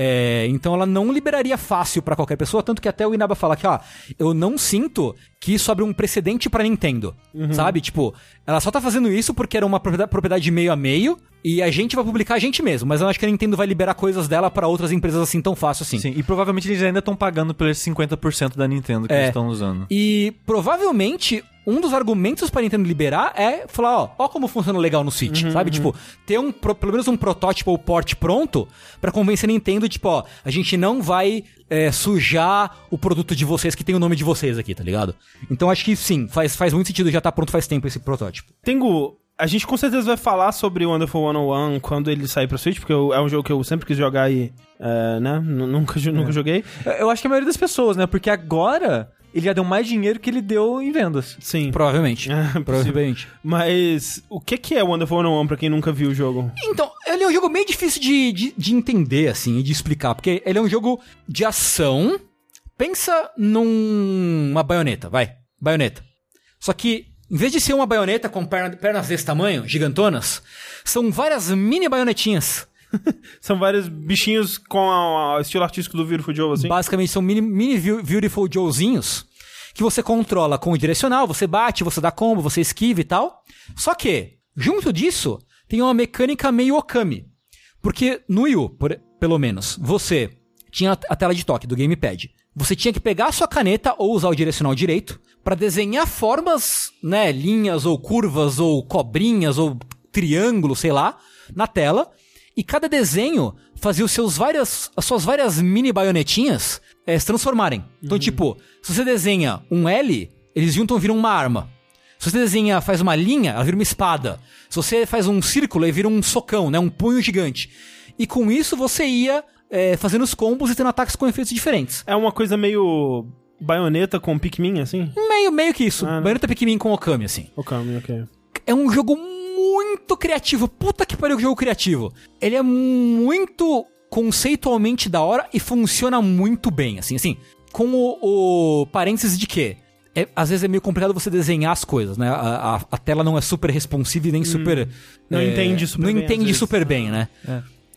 É, então ela não liberaria fácil pra qualquer pessoa, tanto que até o Inaba fala que, ó, eu não sinto que isso abre um precedente pra Nintendo, sabe? Tipo, ela só tá fazendo isso porque era uma propriedade, meio a meio e a gente vai publicar a gente mesmo, mas eu acho que a Nintendo vai liberar coisas dela pra outras empresas assim tão fácil assim. Sim, e provavelmente eles ainda estão pagando por esses 50% da Nintendo que É. eles estão usando. E provavelmente um dos argumentos pra Nintendo liberar é falar, ó, ó como funciona legal no Switch, sabe? Tipo, ter um pro- pelo menos um protótipo ou port pronto pra convencer a Nintendo, tipo, ó, a gente não vai é, sujar o produto de vocês que tem o nome de vocês aqui, tá ligado? Então acho que sim, faz, faz muito sentido já tá pronto faz tempo esse protótipo. Tengo. A gente com certeza vai falar sobre o Wonderful 101 quando ele sair pra Switch, porque eu- é um jogo que eu sempre quis jogar e. é, né? Nunca, nunca joguei. Eu acho que a maioria das pessoas, né? Porque agora ele já deu mais dinheiro que ele deu em vendas. Sim. Provavelmente. É. Provavelmente. Mas o que, que é o Wonderful 101 pra quem nunca viu o jogo? Então, ele é um jogo meio difícil de, de, de entender, assim, e de explicar, porque ele é um jogo de ação. Pensa numa baioneta, vai. Baioneta. Só que, em vez de ser uma baioneta com perna- pernas desse tamanho, gigantonas, são várias mini baionetinhas São vários bichinhos com o estilo artístico do Beautiful Joe, assim. Basicamente são mini, mini Beautiful Joezinhos que você controla com o direcional, você bate, você dá combo, você esquiva e tal. Só que, junto disso, tem uma mecânica meio Okami. Porque no Wii U, por- pelo menos, você tinha a tela de toque do gamepad. Você tinha que pegar a sua caneta ou usar o direcional direito para desenhar formas, né, linhas ou curvas ou cobrinhas ou triângulos, sei lá, na tela. E cada desenho fazia os seus várias, as suas várias mini baionetinhas eh, se transformarem. Então, tipo, se você desenha um L, eles juntam e viram uma arma. Se você desenha, faz uma linha, ela vira uma espada. Se você faz um círculo, ele vira um socão, né? Um punho gigante. E com isso você ia eh, fazendo os combos e tendo ataques com efeitos diferentes. É uma coisa meio baioneta com Pikmin, assim? Meio, meio que isso. Ah? Bayonetta Pikmin com Okami, assim. Ok, ok. É um jogo muito criativo. Puta que pariu que jogo criativo. Ele é muito conceitualmente da hora e funciona muito bem, assim, assim. Com o, o parênteses de que é, às vezes é meio complicado você desenhar as coisas, né? A, a- a tela não é super responsiva e nem super. Hum. Não é, entende super Não bem, às entende vezes. super bem, né?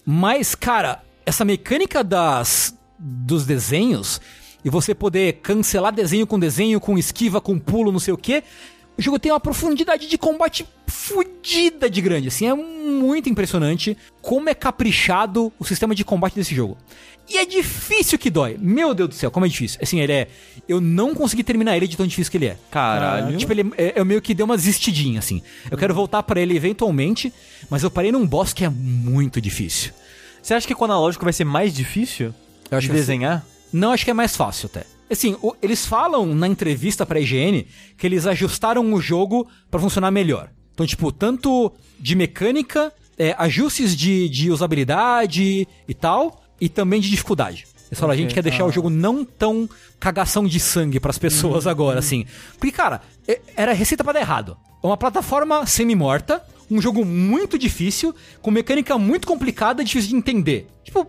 Mas, cara, essa mecânica das dos desenhos e você poder cancelar desenho com desenho, com esquiva, com pulo, não sei o quê. O jogo tem uma profundidade de combate fodida de grande, assim, é muito impressionante como é caprichado o sistema de combate desse jogo. E é difícil que dói. Meu Deus do céu, como é difícil. Assim, ele é. Eu não consegui terminar ele de tão difícil que ele é. Caralho. Tipo, ele é, eu meio que deu uma desistidinha, assim. Eu quero voltar pra ele eventualmente, mas eu parei num boss que é muito difícil. Você acha que com o analógico vai ser mais difícil Eu acho de que desenhar? Não, acho que é mais fácil até. Assim, o- eles falam na entrevista pra IGN que eles ajustaram o jogo pra funcionar melhor. Então, tipo, tanto de mecânica, é, ajustes de, de usabilidade e tal, e também de dificuldade. Eles falam, a gente quer deixar o jogo não tão cagação de sangue pras pessoas agora, assim. Porque, cara, é- era receita pra dar errado. É uma plataforma semi-morta, um jogo muito difícil, com mecânica muito complicada e difícil de entender. Tipo,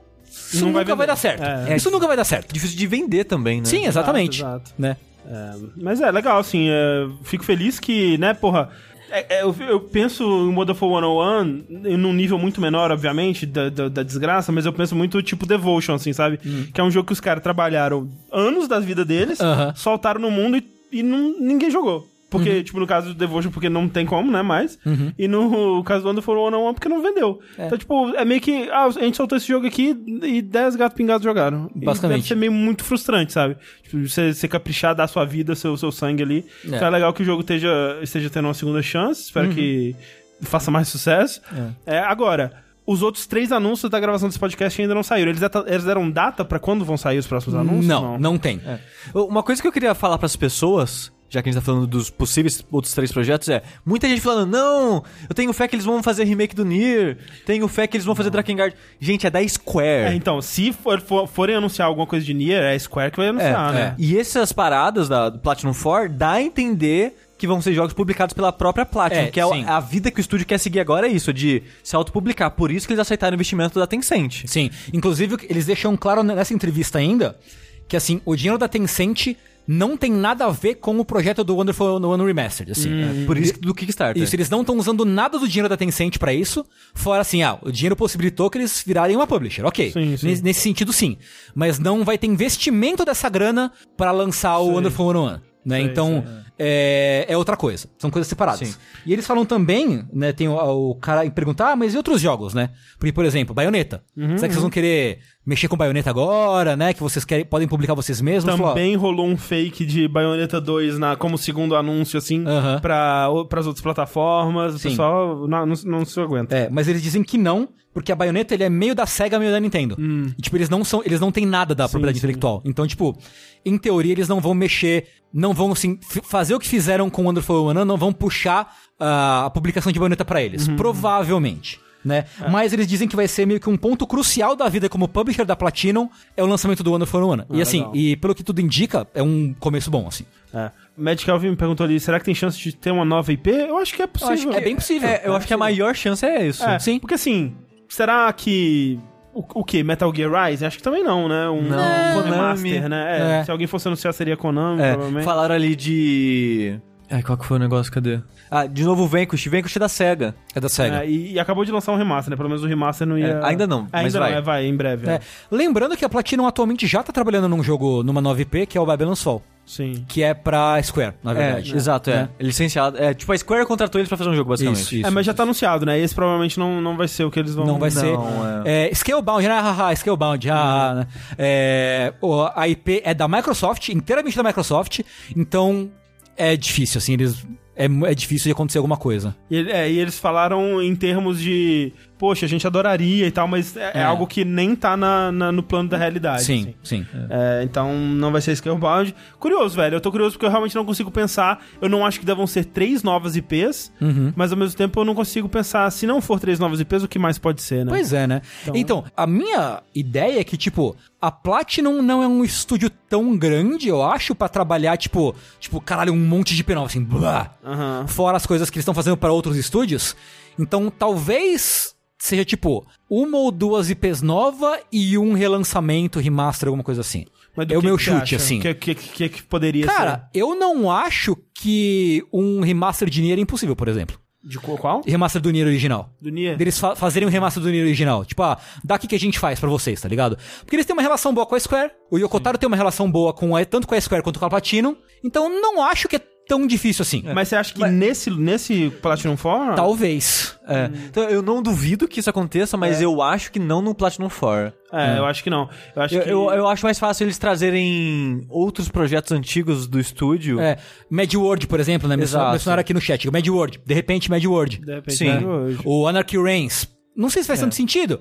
isso vai nunca vai, vender. dar certo. É. Isso nunca vai dar certo. Difícil de vender também, né? Sim, exatamente. Exato, exato. Né? É, mas é legal, assim, é, fico feliz que, né, porra. é- é, eu, eu penso em Modern 101 em num nível muito menor, obviamente, da, da, da desgraça, mas eu penso muito tipo Devotion, assim, sabe? Que é um jogo que os caras trabalharam anos da vida deles, Aham. soltaram no mundo e, e não, ninguém jogou. Porque, tipo, no caso do Devotion, porque não tem como, né, mais. E no caso do Wonderful 101, porque não vendeu. Então, tipo, é meio que, ah, a gente soltou esse jogo aqui e 10 gatos pingados jogaram. E Basicamente. deve ser meio muito frustrante, sabe? Tipo, você, você caprichar, dar sua vida, seu, seu sangue ali. É. Então é legal que o jogo esteja, esteja tendo uma segunda chance. Espero que faça mais sucesso. É, agora, os outros três anúncios da gravação desse podcast ainda não saíram. Eles, eles deram data pra quando vão sair os próximos anúncios? Não, não tem. Uma coisa que eu queria falar pras pessoas, já que a gente tá falando dos possíveis outros três projetos, é muita gente falando, não, eu tenho fé que eles vão fazer remake do Nier, tenho fé que eles vão fazer Drakengard. Gente, é da Square. É, então, se for, for- forem anunciar alguma coisa de Nier, é a Square que vai anunciar, É, né? E essas paradas da, do Platinum 4 dá a entender que vão ser jogos publicados pela própria Platinum, É, que é sim. a vida que o estúdio quer seguir agora é isso, de se autopublicar. Por isso que eles aceitaram o investimento da Tencent. Sim. Inclusive, eles deixam claro nessa entrevista ainda que, assim, o dinheiro da Tencent não tem nada a ver com o projeto do Wonderful 101 Remastered, assim. É, Por isso do Kickstarter. Isso, eles não estão usando nada do dinheiro da Tencent pra isso, fora assim, ah, o dinheiro possibilitou que eles virarem uma publisher, ok. Sim, sim. Nesse, nesse sentido, sim. Mas não vai ter investimento dessa grana pra lançar o Wonderful 101, né? Sei, então, é, é outra coisa. São coisas separadas. Sim. E eles falam também, né, tem o, o cara perguntar, ah, mas e outros jogos, né? Porque, por exemplo, Bayonetta. Uhum, Será que vocês vão querer mexer com Bayonetta agora, né? Que vocês querem, podem publicar vocês mesmos? Também rolou um fake de Bayonetta 2 na, como segundo anúncio, assim, Aham. pra, pras outras plataformas. O Sim. pessoal não, não, não se aguenta. É, mas eles dizem que não, porque a Bayonetta ele é meio da SEGA, meio da Nintendo. E, tipo, eles não são, eles não têm nada da propriedade Hum. sim. intelectual. Então, tipo, em teoria eles não vão mexer, não vão assim fazer o que fizeram com Wonderful 101, não vão puxar ah, a publicação de Bayonetta pra eles, Uhum. provavelmente. Né? É. Mas eles dizem que vai ser meio que um ponto crucial da vida como publisher da Platinum é o lançamento do Wonderful 101. e assim, Ah, legal. e pelo que tudo indica, é um começo bom, assim. É. Magic Calvin me perguntou ali, será que tem chance de ter uma nova IP? Eu acho que é possível. acho que é bem possível. É, eu acho que a maior chance é isso. É, Sim. Porque assim, será que. O, o que? Metal Gear Rise? Acho que também não, né? Um, Não. um Konami. remaster, né? É, É. Se alguém fosse anunciar, seria Konami, É, provavelmente. falaram ali de Ai, qual que foi o negócio? Cadê? Ah, de novo o Vanquish. Vanquish é da SEGA. É da SEGA. É, e, e acabou de lançar um remaster, né? Pelo menos o remaster não ia. É, ainda não, É, mas ainda vai. não, é, vai, em breve. É, É. Lembrando que a Platinum atualmente já tá trabalhando num jogo, numa 9P, que é o Babylon's Fall. Sim. Que é pra Square, na É, verdade. exato, é. É. É licenciado. É, tipo, a Square contratou eles pra fazer um jogo, basicamente. Isso, isso. É, mas já tá anunciado, né? Esse provavelmente não, não vai ser o que eles vão. Não vai Não, ser. é. É, Scalebound, né? Haha, Scalebound. ah, né? É, o- a IP é da Microsoft, inteiramente da Microsoft, então é difícil, assim, eles. É, é difícil de acontecer alguma coisa. E, é, e eles falaram em termos de. Poxa, a gente adoraria e tal, mas é, é É. algo que nem tá na, na- no plano da realidade. sim, assim. sim. É, então não vai ser Scalebound. Curioso, velho. Eu tô curioso porque eu realmente não consigo pensar. Eu não acho que devam ser três novas IPs, Uhum. mas ao mesmo tempo eu não consigo pensar, se não for três novas IPs, o que mais pode ser, né? Pois é, né? Então, a minha ideia é que, tipo, a Platinum não é um estúdio tão grande, eu acho, pra trabalhar, tipo, tipo, caralho, um monte de nova, assim, blá. Aham. Fora as coisas que eles estão fazendo para outros estúdios. Então, talvez seja, tipo, uma ou duas IPs nova e um relançamento, remaster, alguma coisa assim. Mas é o meu chute, acha? assim. O que, que, que, que poderia Cara, eu não acho que um remaster de Nier é impossível, por exemplo. ser? De qual? Remaster do Nier original. Do Nier? Deles fa fazerem um remaster do Nier original. Tipo, ah, daqui que a gente faz pra vocês, tá ligado? Porque eles têm uma relação boa com a Square. O Yokotaro tem uma relação boa com a, tanto com a Square quanto com a Platinum. Então não acho que é tão difícil assim. Mas você acha que nesse, nesse Platinum 4? Talvez. É. Então, eu não duvido que isso aconteça, mas eu acho que não no Platinum 4. É, eu acho que não. Eu acho Eu, que. eu, eu acho mais fácil eles trazerem outros projetos antigos do estúdio. É, Mad World, por exemplo, né? Exato. Mencionaram aqui no chat. Mad World. De repente, Mad World. De repente, Sim. né, hoje. O Anarchy Reigns. Não sei se faz tanto sentido.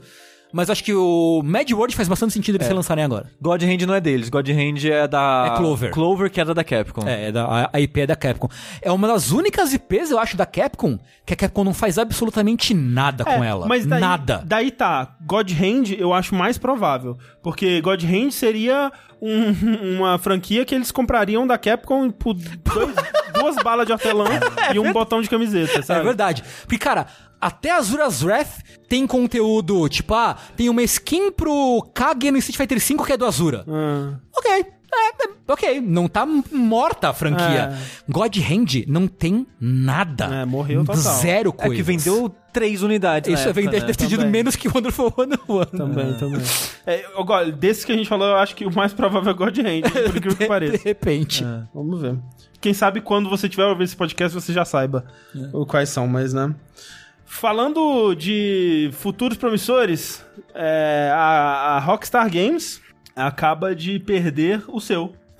Mas acho que o Mad World faz bastante sentido eles relançarem agora. God Hand não é deles, God Hand é da... É Clover. Clover, que era da Capcom. É, é da, a, a IP é da Capcom. É uma das únicas IPs, eu acho, da Capcom, que a Capcom não faz absolutamente nada com É, ela. Mas daí, nada. Daí tá. God Hand eu acho mais provável. Porque God Hand seria um- uma franquia que eles comprariam da Capcom por dois- duas balas de hortelã e um botão de camiseta, É sabe? verdade. Porque, cara, até Azura's Wrath tem conteúdo, tipo, ah, tem uma skin pro Kage no Street Fighter V que é do Azura. Ah, Ok. É, é, ok, não tá morta a franquia. God Hand não tem nada. É, morreu total. Zero É coisa. que vendeu três unidades Isso é época, né? deve ter Também. menos que Wonderful 101. também, também. É, agora, desses que a gente falou, eu acho que o mais provável é God Hand, por incrível que De pareça. repente. É, vamos ver. Quem sabe quando você tiver ouvindo esse podcast você já saiba o quais são, mas né. Falando de futuros promissores, é, a, a Rockstar Games acaba de perder o seu.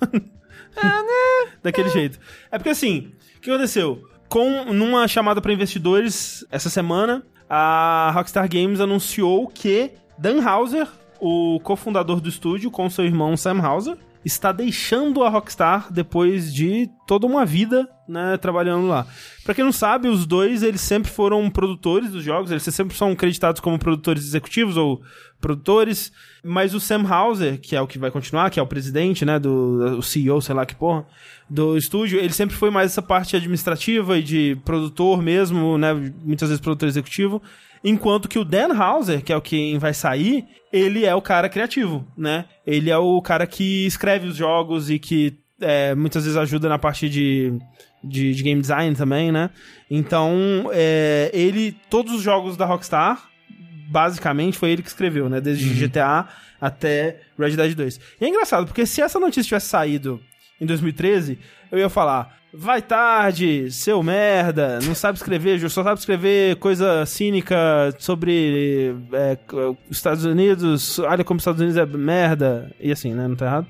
é, né? Daquele jeito. É porque assim, o que aconteceu? Com, numa chamada para investidores essa semana, a Rockstar Games anunciou que Dan Houser, o cofundador do estúdio, com seu irmão Sam Houser, está deixando a Rockstar depois de toda uma vida, né, trabalhando lá. Pra quem não sabe, os dois, eles sempre foram produtores dos jogos, eles sempre são creditados como produtores executivos ou produtores, mas o Sam Houser, que é o que vai continuar, que é o presidente, né, do o CEO, sei lá que porra, do estúdio, ele sempre foi mais essa parte administrativa e de produtor mesmo, né, muitas vezes produtor executivo, enquanto que o Dan Houser, que é o quem vai sair, ele é o cara criativo, né? Ele é o cara que escreve os jogos e que é, muitas vezes ajuda na parte de, de, de game design também, né? Então, é, ele, todos os jogos da Rockstar, basicamente foi ele que escreveu, né? Desde GTA até Red Dead 2. E é engraçado, porque se essa notícia tivesse saído em 2013, eu ia falar: vai tarde, seu merda, não sabe escrever, só sabe escrever coisa cínica sobre é, os Estados Unidos, olha como os Estados Unidos é merda, e assim, né? Não tá errado.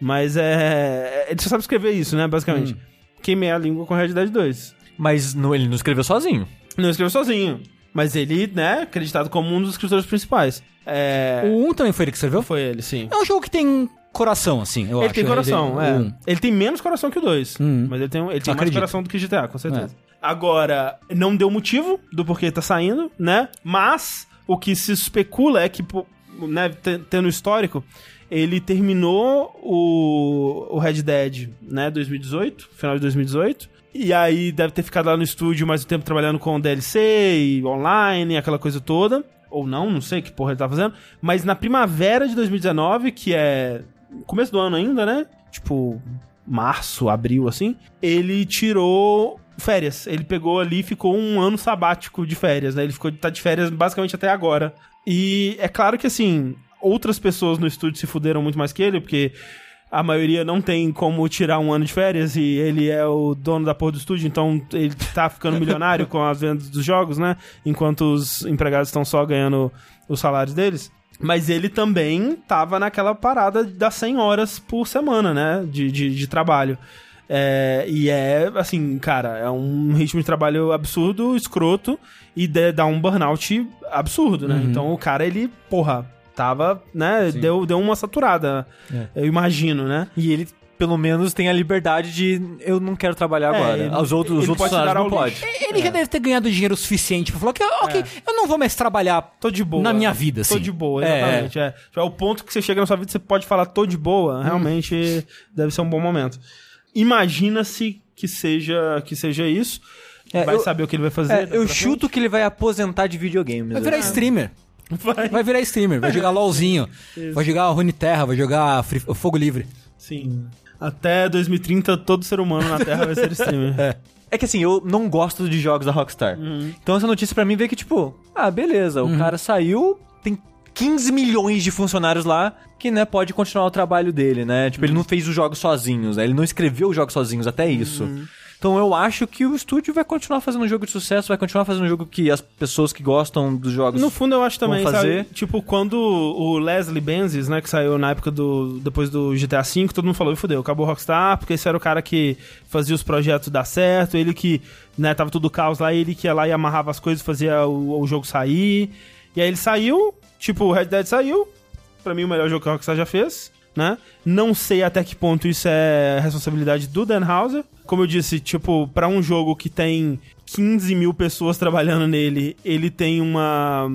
Mas é. Ele só sabe escrever isso, né? Basicamente. Queimei a língua com Red Dead 2. Mas não- ele não escreveu sozinho. Não escreveu sozinho. Mas ele, né, acreditado como um dos escritores principais. É. O 1 também foi ele que escreveu? Foi ele, sim. É um jogo que tem coração, assim, eu ele acho. tem coração, o é. um. Ele tem menos coração que o 2. Hum. Mas ele tem, ele tem mais coração do que GTA, com certeza. Agora, não deu motivo do porquê tá saindo, né? Mas o que se especula é que, né, te- tendo histórico, ele terminou o, o Red Dead, né, 2018, final de 2018. E aí deve ter ficado lá no estúdio mais um tempo trabalhando com DLC e online, aquela coisa toda. Ou não, não sei que porra ele tá fazendo. Mas na primavera de 2019, que é começo do ano ainda, né? Tipo, março, abril, assim, ele tirou férias. Ele pegou ali e ficou um ano sabático de férias, né? Ele ficou tá de férias basicamente até agora. E é claro que, assim, outras pessoas no estúdio se fuderam muito mais que ele, porque a maioria não tem como tirar um ano de férias e ele é o dono da porra do estúdio, então ele tá ficando milionário com as vendas dos jogos, né? Enquanto os empregados estão só ganhando os salários deles. Mas ele também tava naquela parada das 100 horas por semana, né? De, de, de trabalho. É, e é, assim, cara, é um ritmo de trabalho absurdo, escroto, e de- dá um burnout absurdo, né? Então o cara, ele, porra, tava, né? Deu, deu uma saturada, eu imagino, né? E ele, pelo menos, tem a liberdade de eu não quero trabalhar É, agora. ele- os outros, os outros pode não pode. Ele já deve ter ganhado dinheiro suficiente pra falar que, ok, eu não vou mais trabalhar Tô de boa. na minha vida, assim. Tô de boa, É. exatamente. É, Tipo, é o ponto que você chega na sua vida, você pode falar tô de boa, realmente deve ser um bom momento. Imagina-se que seja, que seja isso. É, vai eu- saber o que ele vai fazer. É, eu chuto que ele vai aposentar de videogames. Vai virar streamer. frente. Vai. Vai virar streamer, vai jogar LOLzinho, vai jogar Runeterra, vai jogar Free- Fogo Livre. Sim. Até 2030, todo ser humano na Terra vai ser streamer. É. É que assim, eu não gosto de jogos da Rockstar. Uhum. Então essa notícia pra mim veio que, tipo, ah, beleza, o cara saiu, tem 15 milhões de funcionários lá que, né, pode continuar o trabalho dele, né? Tipo, Uhum. ele não fez os jogos sozinhos, né? Ele não escreveu os jogos sozinhos, até isso. Então eu acho que o estúdio vai continuar fazendo um jogo de sucesso, vai continuar fazendo um jogo que as pessoas que gostam dos jogos No fundo, eu acho também, fazer. sabe? Tipo, quando o Leslie Benzies, né, que saiu na época do... Depois do GTA V, todo mundo falou, "Ih, fudeu, acabou o Rockstar, porque esse era o cara que fazia os projetos dar certo, ele que, né, tava tudo caos lá, ele que ia lá e amarrava as coisas, fazia o, o jogo sair. E aí ele saiu, tipo, o Red Dead saiu, pra mim o melhor jogo que a Rockstar já fez, né? Não sei até que ponto isso é responsabilidade do Dan Houser. Como eu disse, tipo, pra um jogo que tem 15 mil pessoas trabalhando nele, ele tem uma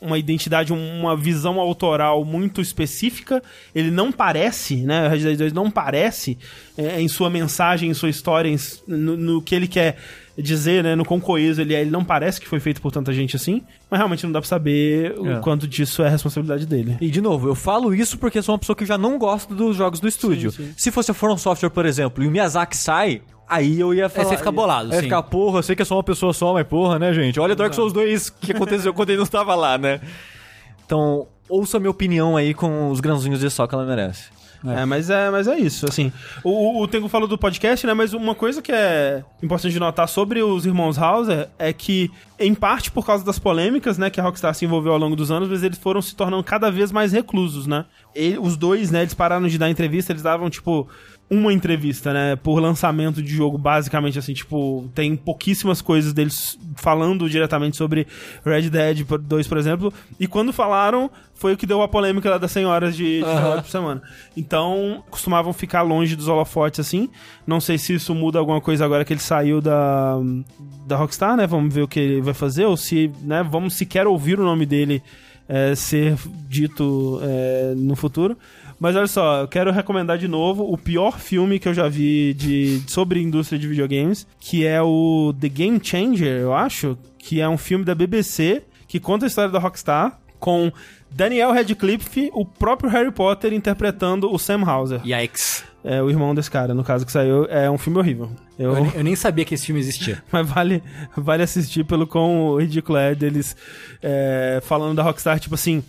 uma identidade, uma visão autoral muito específica. Ele não parece, né? Red Dead 2 não parece é, em sua mensagem, em sua história, em no, no que ele quer dizer, né? No quão coeso ele é. Ele não parece que foi feito por tanta gente assim. Mas realmente não dá pra saber É. o quanto disso é responsabilidade dele. E de novo, eu falo isso porque eu sou uma pessoa que já não gosta dos jogos do estúdio. Sim, sim. Se fosse a From Software, por exemplo, e o Miyazaki sai, aí eu ia falar. você fica bolado, Aí ia sim. ficar, porra, eu sei que é só uma pessoa só, mas porra, né, gente? Olha Dark Souls 2, o que aconteceu quando ele não estava lá, né? Então, ouça a minha opinião aí com os grãozinhos de sal que ela merece. É, mas é, mas é isso, assim. O, o, o Tengu falou do podcast, né? Mas uma coisa que é importante de notar sobre os irmãos Hauser é que, em parte por causa das polêmicas, né, que a Rockstar se envolveu ao longo dos anos, mas eles foram se tornando cada vez mais reclusos, né? E os dois, né, eles pararam de dar entrevista, eles davam, tipo, uma entrevista, né, por lançamento de jogo, basicamente, assim, tipo, tem pouquíssimas coisas deles falando diretamente sobre Red Dead 2, por exemplo, e quando falaram, foi o que deu a polêmica lá das 100 horas de, de trabalho por semana. Então, costumavam ficar longe dos holofotes, assim, não sei se isso muda alguma coisa agora que ele saiu da, da Rockstar, né, vamos ver o que ele vai fazer, ou se, né, vamos sequer ouvir o nome dele é, ser dito é, no futuro. Mas olha só, eu quero recomendar de novo o pior filme que eu já vi de, sobre indústria de videogames, que é o The Game Changer, eu acho, que é um filme da BBC que conta a história da Rockstar com Daniel Radcliffe, o próprio Harry Potter interpretando o Sam Hauser. Yikes. É o irmão desse cara, no caso que saiu, é um filme horrível. Eu, Eu, nem- eu nem sabia que esse filme existia. mas vale, vale assistir pelo quão ridículo é deles é, falando da Rockstar, tipo assim: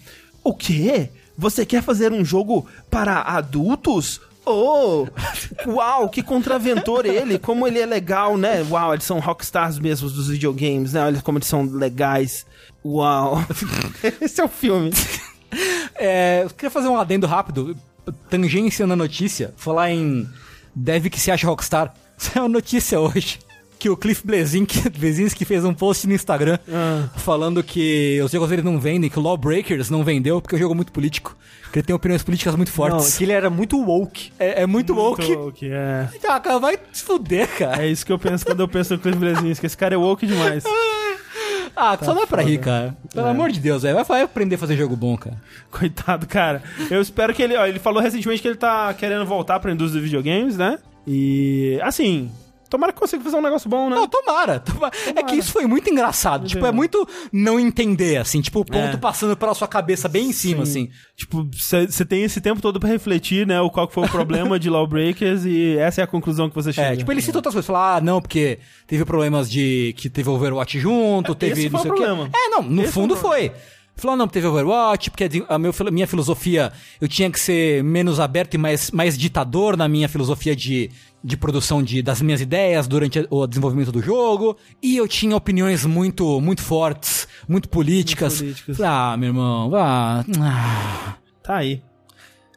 O quê? Você quer fazer um jogo para adultos? Oh! Uau, que contraventor ele! Como ele é legal, né? Uau, eles são rockstars mesmos dos videogames, né? Olha como eles são legais. Uau! Esse é o filme. É, eu queria fazer um adendo rápido, tangência na notícia, falar em deve que se acha Rockstar. Isso é uma notícia hoje. Que o Cliff Blesinski fez um post no Instagram Ah. falando que os jogos dele não vendem, que o Lawbreakers não vendeu porque o jogo é muito político. Que ele tem opiniões políticas muito Não, fortes. que ele era muito woke. É, é muito woke. woke, é. Ah, cara, vai se fuder, cara. É isso que eu penso quando eu penso no Cliff Blazinski. Esse cara é woke demais. Ah, só dá pra rir, cara. Pelo É. amor de Deus. Vai, vai aprender a fazer jogo bom, cara. Coitado, cara. Eu espero que ele. Ó, ele falou recentemente que ele tá querendo voltar pra indústria de videogames, né? E. Assim. Tomara que consiga fazer um negócio bom, né? Não, tomara, tomara. É que isso foi muito engraçado. Tipo, é muito não entender, assim. Tipo, o ponto É. passando pela sua cabeça bem em cima, assim. Tipo, você tem esse tempo todo pra refletir, né? O qual que foi o problema de Lawbreakers e essa é a conclusão que você chega. É, tipo, ele cita outras coisas. Fala, ah, não, porque teve problemas de... Que teve Overwatch junto, teve esse não foi sei o o quê. problema. É, não, no Esse fundo foi foi. Falou, não, teve Overwatch, porque a meu, minha filosofia, eu tinha que ser menos aberto e mais, mais ditador na minha filosofia de, de produção de, das minhas ideias durante o desenvolvimento do jogo. E eu tinha opiniões muito, muito fortes, muito políticas. Muito políticas. Ah, meu irmão, vá. Ah. Tá aí.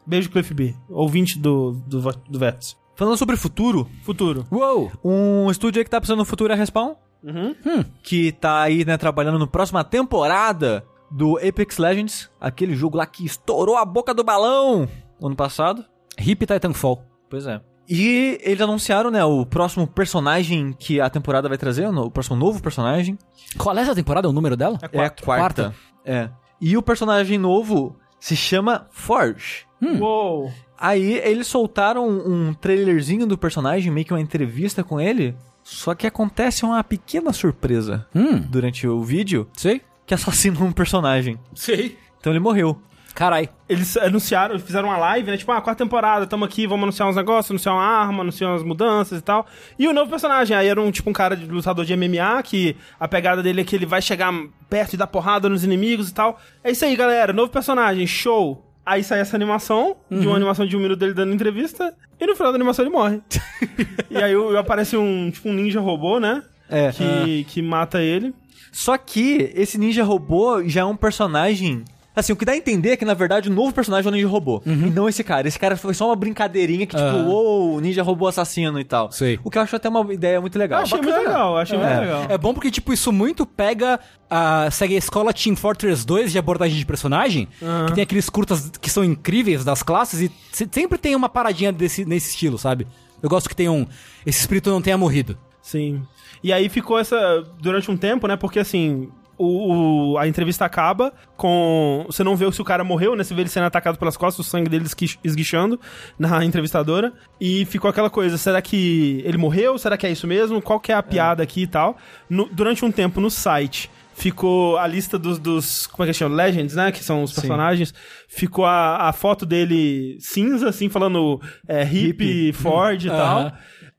Beijo, Cliff B. Ouvinte do, do, do Vets. Falando sobre futuro, Futuro. Uou! um estúdio aí que tá pensando no futuro é a Respawn, Uhum. que tá aí, né, trabalhando no próxima temporada do Apex Legends, aquele jogo lá que estourou a boca do balão ano passado. Hip Titanfall. Pois é. E eles anunciaram, né, o próximo personagem que a temporada vai trazer, o próximo novo personagem. Qual é essa temporada? O número dela? É a quarta. É. E o personagem novo se chama Forge. Uou. Aí eles soltaram um trailerzinho do personagem, meio que uma entrevista com ele. Só que acontece uma pequena surpresa Hum, durante o vídeo sei. Que assassinam um personagem. Sei. Então ele morreu. Carai. Eles anunciaram, fizeram uma live, né? Tipo, ah, quarta temporada, tamo aqui, vamos anunciar uns negócios, anunciar uma arma, anunciar umas mudanças e tal. E o novo personagem, aí era um tipo um cara de lutador de MMA, que a pegada dele é que ele vai chegar perto e dar porrada nos inimigos e tal. É isso aí, galera, novo personagem, show. Aí sai essa animação, de uma animação de um minuto dele dando entrevista, e no final da animação ele morre. e aí aparece um, tipo, um ninja robô, né? É. Que, que mata ele. Só que esse ninja robô já é um personagem. Assim, o que dá a entender é que, na verdade, o novo personagem é o ninja robô. E não esse cara. Esse cara foi só uma brincadeirinha que, tipo, uou, ninja robô assassino e tal. Sei. O que eu acho até uma ideia muito legal. achei muito legal, achei muito legal. É bom porque, tipo, isso muito pega. A, segue a escola Team Fortress 2 de abordagem de personagem, que tem aqueles curtas que são incríveis das classes e se- sempre tem uma paradinha desse, nesse estilo, sabe? Eu gosto que tem um. Esse espírito não tenha morrido. Sim. E aí ficou essa. Durante um tempo, né? Porque assim. O, o- a entrevista acaba com. Você não vê se o cara morreu, né? Você vê ele sendo atacado pelas costas, o sangue dele esguichando na entrevistadora. E ficou aquela coisa: será que ele morreu? Será que é isso mesmo? Qual que é a piada aqui e tal? No- durante um tempo no site. Ficou a lista dos, dos. Como é que chama? Legends, né? Que são os personagens. Ficou a, a foto dele cinza, assim, falando é, hip, Ford e tal. Aham.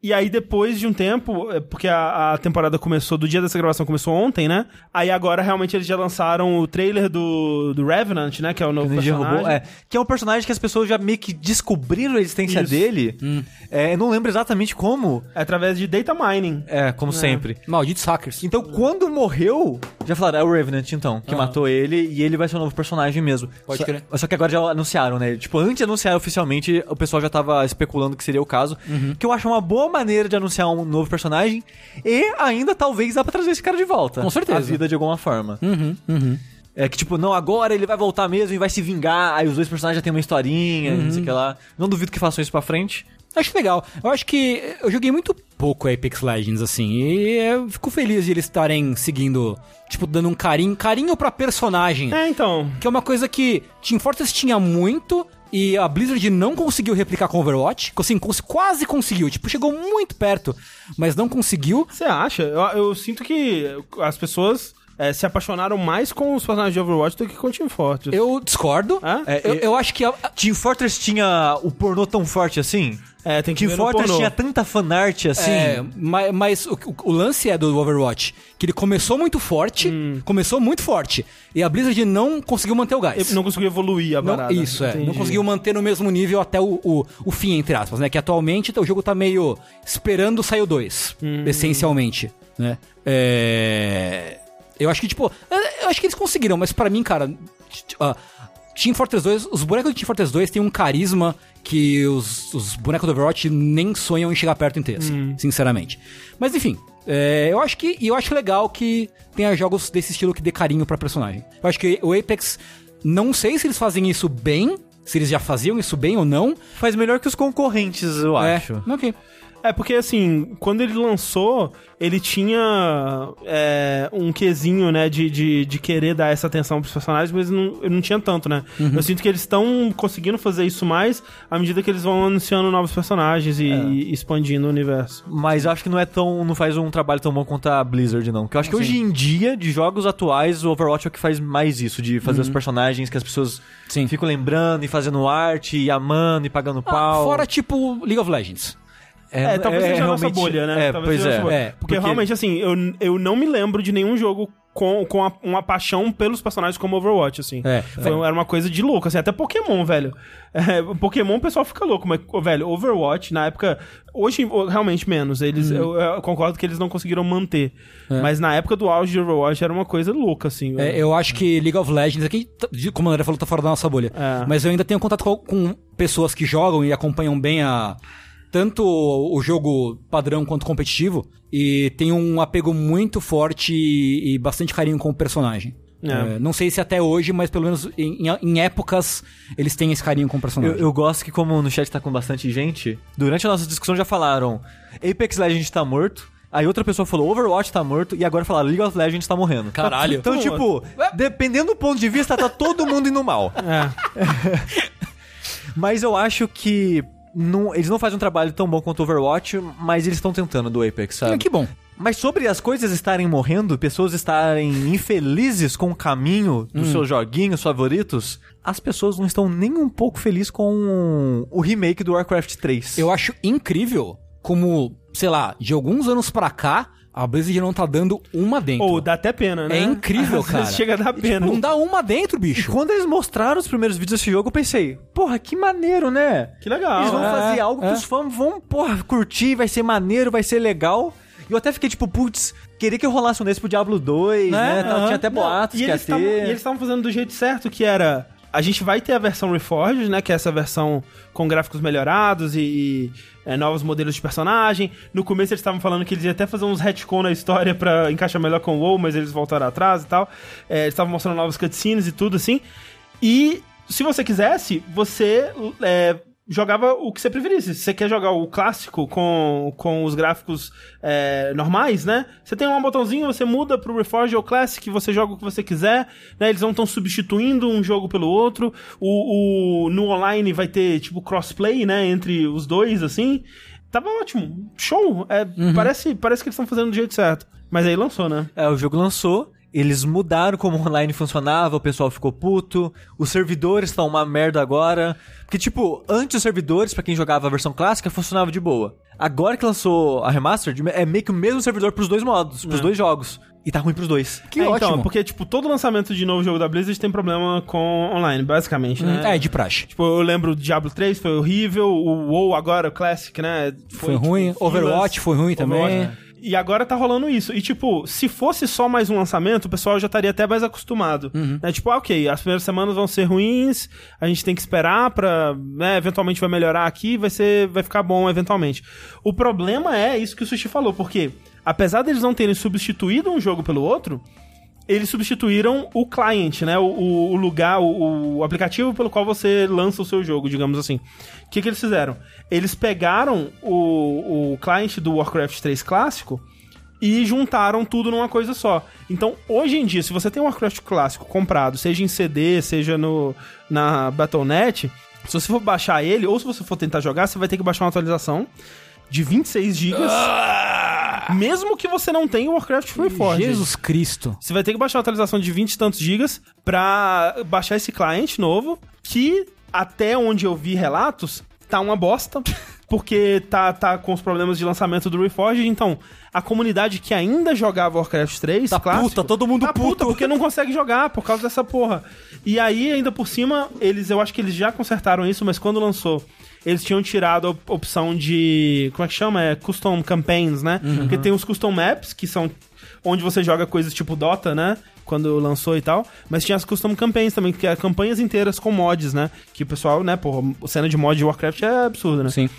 E aí, depois de um tempo, é, porque a, a temporada começou, do dia dessa gravação começou ontem, né? Aí agora realmente eles já lançaram o trailer do, do Revenant, né? Que é o novo personagem. robô, é. Que é um personagem que as pessoas já meio que descobriram a existência Isso. dele. É, eu não lembro exatamente como. É através de data mining. É, como sempre. Malditos hackers. Então, quando morreu, já falaram, é o Revenant, então, que Ah. matou ele e ele vai ser o novo personagem mesmo. Pode só, crer. Só que agora já anunciaram, né? Tipo, antes de anunciar oficialmente, o pessoal já tava especulando que seria o caso. Uhum. Que eu acho uma boa maneira de anunciar um novo personagem e ainda talvez dá pra trazer esse cara de volta. Com certeza. A vida de alguma forma. Uhum, uhum. É que, tipo, não, agora ele vai voltar mesmo e vai se vingar. Aí os dois personagens já tem uma historinha, Uhum. não sei o que lá. Não duvido que façam isso pra frente. Acho legal. Eu acho que eu joguei muito pouco Apex Legends, assim, e eu fico feliz de eles estarem seguindo, tipo, dando um carinho, carinho pra personagem. É, então. Que é uma coisa que Team Fortress tinha muito e a Blizzard não conseguiu replicar com Overwatch. Assim, quase conseguiu. Tipo, chegou muito perto, mas não conseguiu. Você acha? Eu, eu sinto que as pessoas é, se apaixonaram mais com os personagens de Overwatch do que com o Team Fortress. Eu discordo. É, eu, eu- acho que a- Team Fortress tinha o pornô tão forte assim? É, tem que Team Fortress pornô. tinha tanta fanart assim? É, mas, mas o, o- o lance é do Overwatch que ele começou muito forte, começou muito forte, e a Blizzard não conseguiu manter o gás. Não conseguiu evoluir a Não, isso, é. Entendi. Não conseguiu manter no mesmo nível até o, o, o fim, entre aspas, né? Que atualmente o jogo tá meio esperando sair o 2, essencialmente, né? É... Eu acho que, tipo... Eu acho que eles conseguiram, mas pra mim, cara... ah, Team Fortress 2, os bonecos de Team Fortress 2 têm um carisma que os, os bonecos do Overwatch nem sonham em chegar perto em ter, assim, sinceramente. Mas enfim, é, eu acho que eu acho legal que tenha jogos desse estilo que dê carinho pra personagem. Eu acho que o Apex, não sei se eles fazem isso bem, se eles já faziam isso bem ou não. Faz melhor que os concorrentes, eu É, acho. ok. É porque, assim, quando ele lançou, ele tinha é, um quesinho, né, de, de, de querer dar essa atenção pros personagens, mas não, ele não tinha tanto, né? Eu sinto que eles estão conseguindo fazer isso mais à medida que eles vão anunciando novos personagens e, e expandindo o universo. Mas eu acho que não é tão. não faz um trabalho tão bom quanto a Blizzard, não. Porque eu acho que hoje em dia, de jogos atuais, o Overwatch é o que faz mais isso, de fazer os personagens que as pessoas Sim. ficam lembrando e fazendo arte, e amando e pagando Ah, pau. fora, tipo, League of Legends. É, talvez seja a nossa bolha, né? É, talvez pois é. É, porque, realmente, assim, eu, eu não me lembro de nenhum jogo com, com a- uma paixão pelos personagens como Overwatch, assim. É. Foi- era uma coisa de louco, assim, até Pokémon, velho. É, Pokémon o pessoal fica louco, mas, velho, Overwatch, na época, hoje realmente menos, eles, Uhum. eu, eu concordo que eles não conseguiram manter, mas na época do auge de Overwatch era uma coisa louca, assim. É, eu acho que League of Legends, aqui, t- de- como a André falou, tá fora da nossa bolha. É. Mas eu ainda tenho contato com, com pessoas que jogam e acompanham bem a. Tanto o jogo padrão quanto competitivo. E tem um apego muito forte e, e bastante carinho com o personagem. É. É, não sei se até hoje, mas pelo menos em, em- épocas eles têm esse carinho com o Eu, personagem. eu gosto que, como no chat tá com bastante gente, durante a nossa discussão já falaram Apex Legends tá morto. Aí outra pessoa falou Overwatch tá morto. E agora falaram League of Legends tá morrendo. Caralho. Então, tipo, dependendo do ponto de vista, tá todo mundo indo mal. É. Mas eu acho que. Não, eles não fazem um trabalho tão bom quanto o Overwatch, mas eles estão tentando do Apex, sabe? Ah, que bom. Mas sobre as coisas estarem morrendo, pessoas estarem infelizes com o caminho dos seus joguinhos favoritos, as pessoas não estão nem um pouco felizes com o remake do Warcraft 3. Eu acho incrível como, sei lá, de alguns anos pra cá, a Blizzard não tá dando uma dentro. Ou dá até pena, né? É incrível, Às vezes cara. chega a dar pena. Não dá uma dentro, E bicho. quando eles mostraram os primeiros vídeos desse jogo, eu pensei, porra, que maneiro, né? Que legal. Eles vão é. fazer algo que é. os fãs vão, porra, curtir, vai ser maneiro, vai ser legal. E eu até fiquei tipo, putz, queria que rolasse um desse pro Diablo 2, né? Tal, Aham. Tinha até Não, boatos e que ia eles tavam- ter. E eles estavam fazendo do jeito certo, que era... A gente vai ter a versão Reforged, né? Que é essa versão com gráficos melhorados e, é, novos modelos de personagem. No começo eles estavam falando que eles iam até fazer uns retcon na história pra encaixar melhor com o WoW, mas eles voltaram atrás e tal. É, eles estavam mostrando novas cutscenes e tudo assim. E se você quisesse, você é, jogava o que você preferisse. Se você quer jogar o clássico com, com os gráficos é, normais, né? Você tem um botãozinho, você muda pro Reforged ou Classic, você joga o que você quiser, né? Eles não estão substituindo um jogo pelo outro. O, o- no online vai ter, tipo, crossplay, né? Entre os dois, assim. Tava ótimo. Show. É, parece, parece que eles estão fazendo do jeito certo. Mas aí lançou, né? É, o jogo lançou, eles mudaram como o online funcionava, o pessoal ficou puto, os servidores estão uma merda agora. Porque, tipo, antes os servidores, pra quem jogava a versão clássica, funcionava de boa. Agora que lançou a Remastered, é meio que o mesmo servidor pros dois modos, pros dois jogos. E tá ruim pros dois. Que É, ótimo. Então, porque, tipo, todo lançamento de novo jogo da Blizzard tem problema com online, basicamente, né? É, de praxe. Tipo, eu lembro do Diablo 3, foi horrível. O WoW agora, o Classic, né? Foi ruim. tipo, Overwatch foi ruim também. Overwatch. E agora tá rolando isso. E, tipo, se fosse só mais um lançamento, o pessoal já estaria até mais acostumado. Uhum. Né? Tipo, ah, ok, as primeiras semanas vão ser ruins, a gente tem que esperar pra, né, eventualmente vai melhorar aqui, vai ser, vai ficar bom eventualmente. O problema é isso que o Sushi falou, porque apesar deles não terem substituído um jogo pelo outro, eles substituíram o client, né? O, o- lugar, o, o aplicativo pelo qual você lança o seu jogo, digamos assim. O que, que eles fizeram? Eles pegaram o, o client do Warcraft 3 clássico e juntaram tudo numa coisa só. Então, hoje em dia, se você tem um Warcraft clássico comprado, seja em CD, seja no, na Battle.net, se você for baixar ele, ou se você for tentar jogar, você vai ter que baixar uma atualização de 26 GB. Mesmo que você não tenha o Warcraft Reforged. Jesus Cristo. Você vai ter que baixar uma atualização de 20 e tantos gigas pra baixar esse cliente novo, que até onde eu vi relatos, tá uma bosta, porque tá, tá com os problemas de lançamento do Reforged, então a comunidade que ainda jogava Warcraft 3, Tá clássico, puta, todo mundo tá puta puto. porque não consegue jogar por causa dessa porra. E aí, ainda por cima, eles, eu acho que eles já consertaram isso, mas quando lançou, eles tinham tirado a op- opção de, como é que chama? É custom campaigns, né? Porque tem os custom maps, que são onde você joga coisas tipo Dota, né? Quando lançou e tal. Mas tinha as custom campaigns também, que é campanhas inteiras com mods, né? Que o pessoal, né, porra, cena de mod de Warcraft é absurda, né? Sim.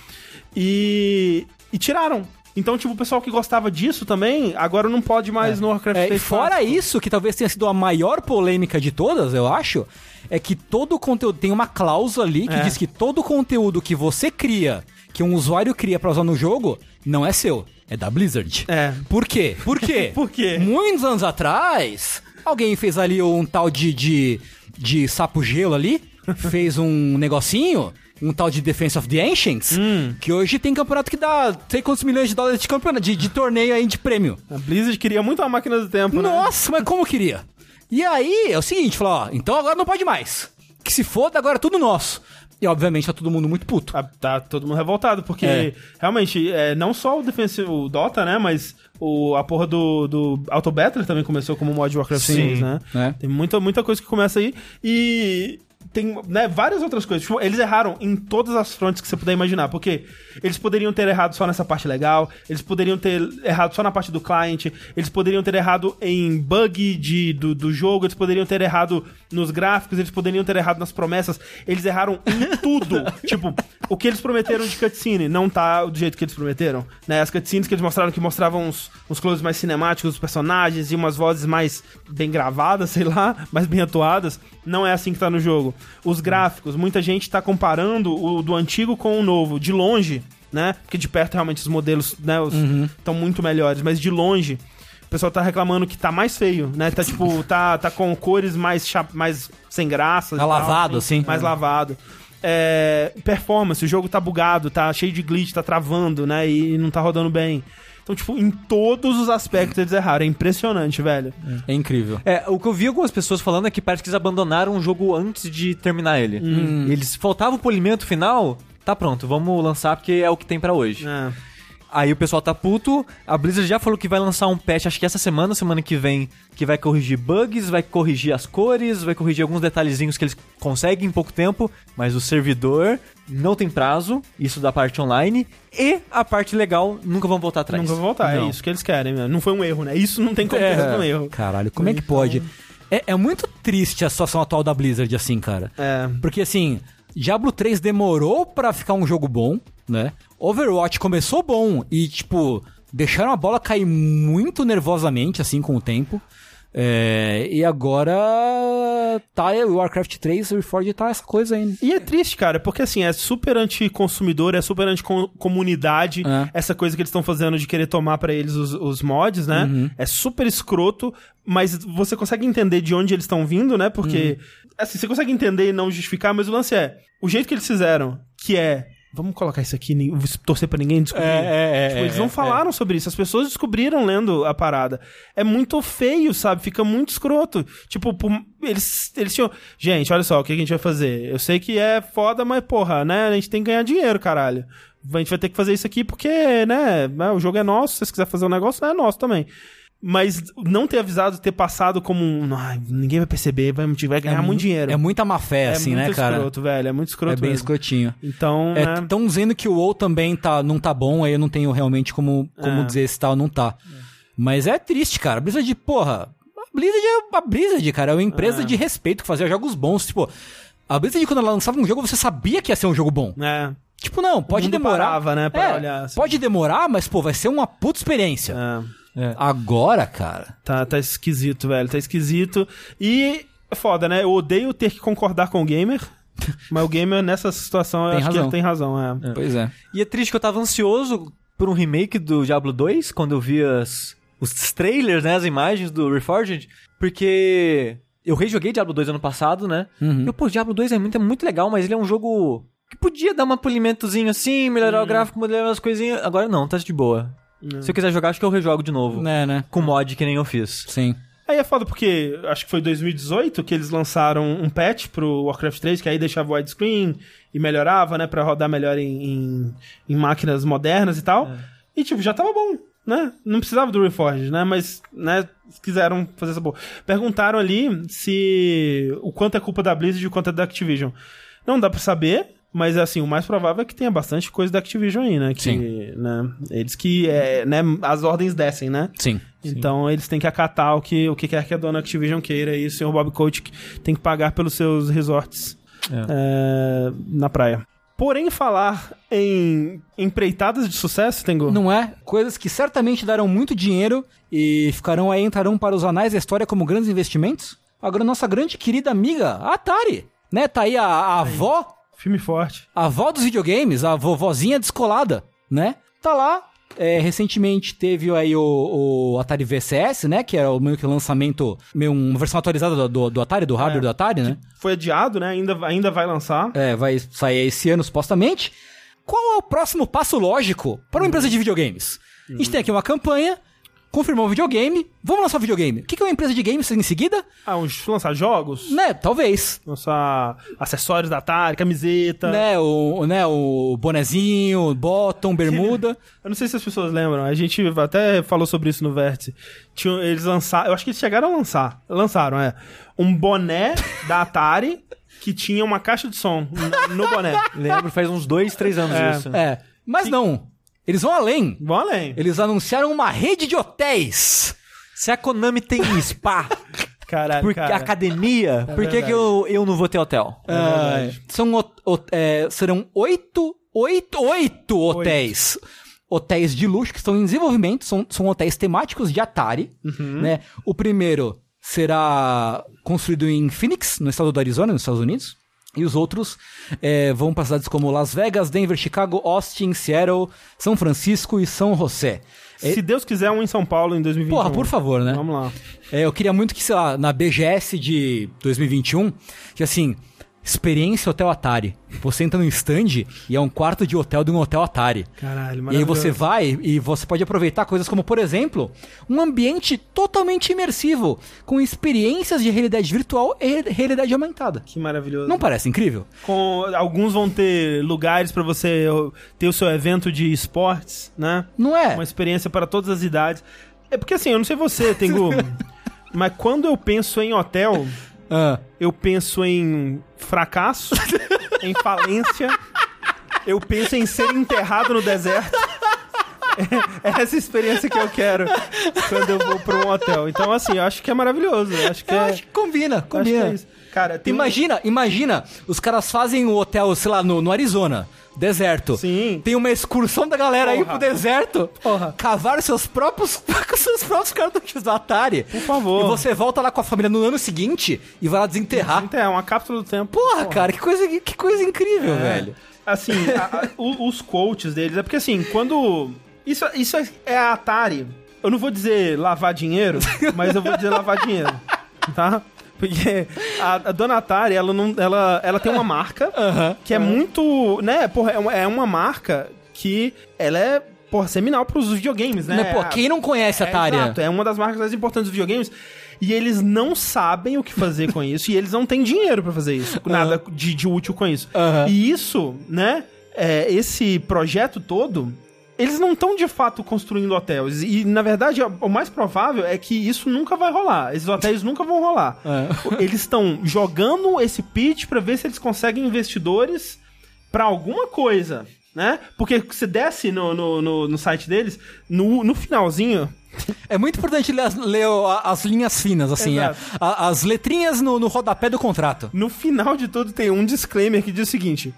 E, e tiraram. Então, tipo, o pessoal que gostava disso também, agora não pode mais no Warcraft É, 3 fora clássico. isso, que talvez tenha sido a maior polêmica de todas, eu acho, é que todo o conteúdo tem uma cláusula ali que É. diz que todo o conteúdo que você cria, que um usuário cria pra usar no jogo não é seu, é da Blizzard. É. Por quê? Por quê? Por quê? Muitos anos atrás, alguém fez ali um tal de, de, de sapo gelo ali, fez um negocinho, um tal de Defense of the Ancients, Hum. que hoje tem campeonato que dá sei quantos milhões de dólares de campeonato, de, de torneio aí de prêmio. A Blizzard queria muito a máquina do tempo, né? Nossa, mas como queria? E aí, é o seguinte, falou, ó, então agora não pode mais. Que se foda, agora é tudo nosso. E obviamente tá todo mundo muito puto. Ah, Tá todo mundo revoltado, porque É. realmente, é, não só o Defense, o Dota, né, mas o, a porra do, do Auto Battle também começou como mod Warcraft Sim. 3, né? É. Tem muita, muita coisa que começa aí e tem né, várias outras coisas. Tipo, eles erraram em todas as frontes que você puder imaginar, porque eles poderiam ter errado só nessa parte legal, eles poderiam ter errado só na parte do client, eles poderiam ter errado em bug de, do, do jogo, eles poderiam ter errado nos gráficos, eles poderiam ter errado nas promessas, eles erraram em tudo. tipo, o que eles prometeram de cutscene não tá do jeito que eles prometeram, né? As cutscenes que eles mostraram que mostravam uns, uns closes mais cinemáticos dos personagens e umas vozes mais bem gravadas, sei lá, mais bem atuadas, não é assim que tá no jogo. Os gráficos, muita gente tá comparando o do antigo com o novo, de longe, né? Porque de perto realmente os modelos, né, estão muito melhores, mas de longe o pessoal tá reclamando que tá mais feio, né? Tá tipo, tá, tá com cores mais, mais sem graça. Tá tal, lavado, assim. Mais lavado. É, performance, o jogo tá bugado, tá cheio de glitch, tá travando, né? E não tá rodando bem. Então, tipo, em todos os aspectos eles erraram. É impressionante, velho. É incrível. É, o que eu vi algumas pessoas falando é que parece que eles abandonaram o jogo antes de terminar ele. Eles faltava o polimento final, tá pronto, vamos lançar porque é o que tem pra hoje. É. Aí o pessoal tá puto, a Blizzard já falou que vai lançar um patch, acho que essa semana, semana que vem, que vai corrigir bugs, vai corrigir as cores, vai corrigir alguns detalhezinhos que eles conseguem em pouco tempo, mas o servidor não tem prazo, isso da parte online, e a parte legal nunca vão voltar atrás. Nunca vou voltar, Não. é isso que eles querem, né? Não foi um erro, né? Isso não tem como ter sido um erro. Caralho, como é que pode? É, é muito triste a situação atual da Blizzard, assim, cara. É. Porque, assim, Diablo 3 demorou pra ficar um jogo bom, né? Overwatch começou bom e, tipo, deixaram a bola cair muito nervosamente, assim, com o tempo. É, e agora tá o Warcraft 3, o Reforged tá essa coisa aí. E é triste, cara, porque assim, é super anti-consumidor, é super anti-comunidade, É. essa coisa que eles estão fazendo de querer tomar pra eles os, os mods, né? Uhum. É super escroto, mas você consegue entender de onde eles estão vindo, né? Porque, Uhum. assim, você consegue entender e não justificar, mas o lance é, o jeito que eles fizeram, que é, vamos colocar isso aqui, torcer pra ninguém descobrir. É, é, Tipo, é, eles não é, falaram sobre isso, as pessoas descobriram lendo a parada. É muito feio, sabe? Fica muito escroto. Tipo, por- eles, eles tinham. Gente, olha só, o que a gente vai fazer? Eu sei que é foda, mas porra, né? A gente tem que ganhar dinheiro, caralho. A gente vai ter que fazer isso aqui porque, né? né, O jogo é nosso, se vocês quiserem fazer um negócio, é nosso também. Mas não ter avisado, ter passado como um. "Ai, ninguém vai perceber, vai, vai ganhar muito dinheiro. É muita má fé, É assim, muito né, cara? escroto, velho. É muito escroto. É bem mesmo. escrotinho. Então, É, né? Estão dizendo que o WoW também tá, não tá bom, aí eu não tenho realmente como, como É. dizer se tá ou não tá. Mas é triste, cara. A Blizzard, porra. A Blizzard é a Blizzard, cara. É uma empresa É. de respeito que fazia jogos bons. Tipo, a Blizzard, quando ela lançava um jogo, você sabia que ia ser um jogo bom. É. Tipo, não, pode demorar. parava, né, É, olhar, assim. Pode demorar, mas, pô, vai ser uma puta experiência. é. Agora, cara. Tá, tá esquisito, velho. Tá esquisito. E é foda, né? Eu odeio ter que concordar com o gamer. Mas o gamer, nessa situação, eu Tem acho que razão. ele tem razão, é. Pois é. E é triste que eu tava ansioso por um remake do Diablo 2, quando eu vi as, os trailers, né, as imagens do Reforged, porque eu rejoguei Diablo 2 ano passado, né? Uhum. E, pô, Diablo 2 é muito, é muito legal, mas ele é um jogo que podia dar um polimentozinho assim, melhorar o gráfico, melhorar as coisinhas. Agora não, tá de boa. Se eu quiser jogar, acho que eu rejogo de novo. Né, né? Com mod que nem eu fiz. Sim. Aí é foda porque acho que foi 2018 que eles lançaram um patch pro Warcraft 3, que aí deixava o widescreen e melhorava, né, pra rodar melhor em, em, em máquinas modernas e tal. E, tipo, já tava bom, né? Não precisava do Reforged, né? Mas, né, quiseram fazer essa boa. Perguntaram ali se o quanto é culpa da Blizzard e o quanto é da Activision. Não dá pra saber, mas assim, o mais provável é que tenha bastante coisa da Activision aí, né? Que, Sim. né, eles que, é, né, as ordens descem, né? Sim. Então eles têm que acatar o que, o que quer que a dona Activision queira e o senhor Bob Kotick tem que pagar pelos seus resorts é, na praia. Porém, falar em empreitadas de sucesso, Tengu, Não é? Coisas que certamente darão muito dinheiro e ficarão aí, entrarão para os anais da história como grandes investimentos. Agora, nossa grande querida amiga, a Atari, né? Tá aí a, a avó Filme forte. A avó dos videogames, a vovozinha descolada, né? Tá lá. É, recentemente teve aí o, o Atari VCS, né? Que era o meio que lançamento, meio uma versão atualizada do, do, do Atari, do hardware É. do Atari, né? Foi adiado, né? Ainda, ainda vai lançar. É, vai sair esse ano, supostamente. Qual é o próximo passo lógico para uma empresa de videogames? A gente tem aqui uma campanha, confirmou o videogame, vamos lançar o videogame. O que que é uma empresa de games em seguida? Ah, uns, lançar jogos, Né, talvez. lançar acessórios da Atari, camiseta. Né, o, né, o bonezinho, bottom, bermuda. Eu não sei se as pessoas lembram, a gente até falou sobre isso no Vértice. Tinha, eles lançaram, eu acho que eles chegaram a lançar, lançaram, é, um boné da Atari que tinha uma caixa de som no- no boné. Lembro, faz uns dois, três anos É. isso. É, mas não. Eles vão além. Vão além. Eles anunciaram uma rede de hotéis. Se a Konami tem spa, Caralho, porque cara. academia, por que, que eu, eu não vou ter hotel? Ah, são o- o- é, serão oito, oito, oito hotéis. Hotéis de luxo que estão em desenvolvimento, são, são hotéis temáticos de Atari. Né? O primeiro será construído em Phoenix, no estado do Arizona, nos Estados Unidos. E os outros é, vão para cidades como Las Vegas, Denver, Chicago, Austin, Seattle, São Francisco e São José. Se Deus quiser, um em São Paulo em 2021. Porra, por favor, né? Vamos lá. É, eu queria muito que, sei lá, na BGS de 2021, que assim, experiência Hotel Atari. Você entra no stand e é um quarto de hotel de um hotel Atari. Caralho, E aí você vai e você pode aproveitar coisas como, por exemplo, um ambiente totalmente imersivo, com experiências de realidade virtual e realidade aumentada. Que maravilhoso. Não parece incrível? Com, alguns vão ter lugares pra você ter o seu evento de esportes, né? Não é? Uma experiência para todas as idades. É porque assim, eu não sei você, Tengu, mas quando eu penso em hotel, Ah, eu penso em fracasso, em falência, eu penso em ser enterrado no deserto. É essa experiência que eu quero quando eu vou pra um hotel. Então, assim, eu acho que é maravilhoso. Eu acho que eu é. acho que combina, acho que combina. é. Cara, tem um- Imagina, imagina, os caras fazem o hotel, sei lá, no, no Arizona, deserto. Sim. Tem uma excursão da galera aí Porra. pro deserto. Porra. Cavar seus próprios, seus próprios cartuchos do Atari. Por favor. E você volta lá com a família no ano seguinte e vai lá desenterrar. É uma cápsula do tempo. Porra, cara, que coisa, que coisa incrível, É. velho. Assim, a- a- os quotes deles, é porque assim, quando. Isso, isso é a Atari. Eu não vou dizer lavar dinheiro, mas eu vou dizer lavar dinheiro. Tá? Porque a, a dona Atari, ela, não, ela, ela tem uma marca que é muito. né, porra, é uma, é uma marca que ela é, porra, seminal pros videogames, né? Né, pô, quem não conhece a Atari? É, exato, é uma das marcas mais importantes dos videogames. E eles não sabem o que fazer com isso. e eles não têm dinheiro pra fazer isso. Nada de, de útil com isso. Aham. E isso, né? é, esse projeto todo. Eles não estão de fato construindo hotéis. E, na verdade, o mais provável é que isso nunca vai rolar. Esses hotéis nunca vão rolar. É. Eles estão jogando esse pitch pra ver se eles conseguem investidores pra alguma coisa, né? Porque você desce no, no, no, no site deles, no, no finalzinho, É muito importante ler as, ler as linhas finas, assim, é, as letrinhas no, no rodapé do contrato. no final de tudo tem um disclaimer que diz o seguinte: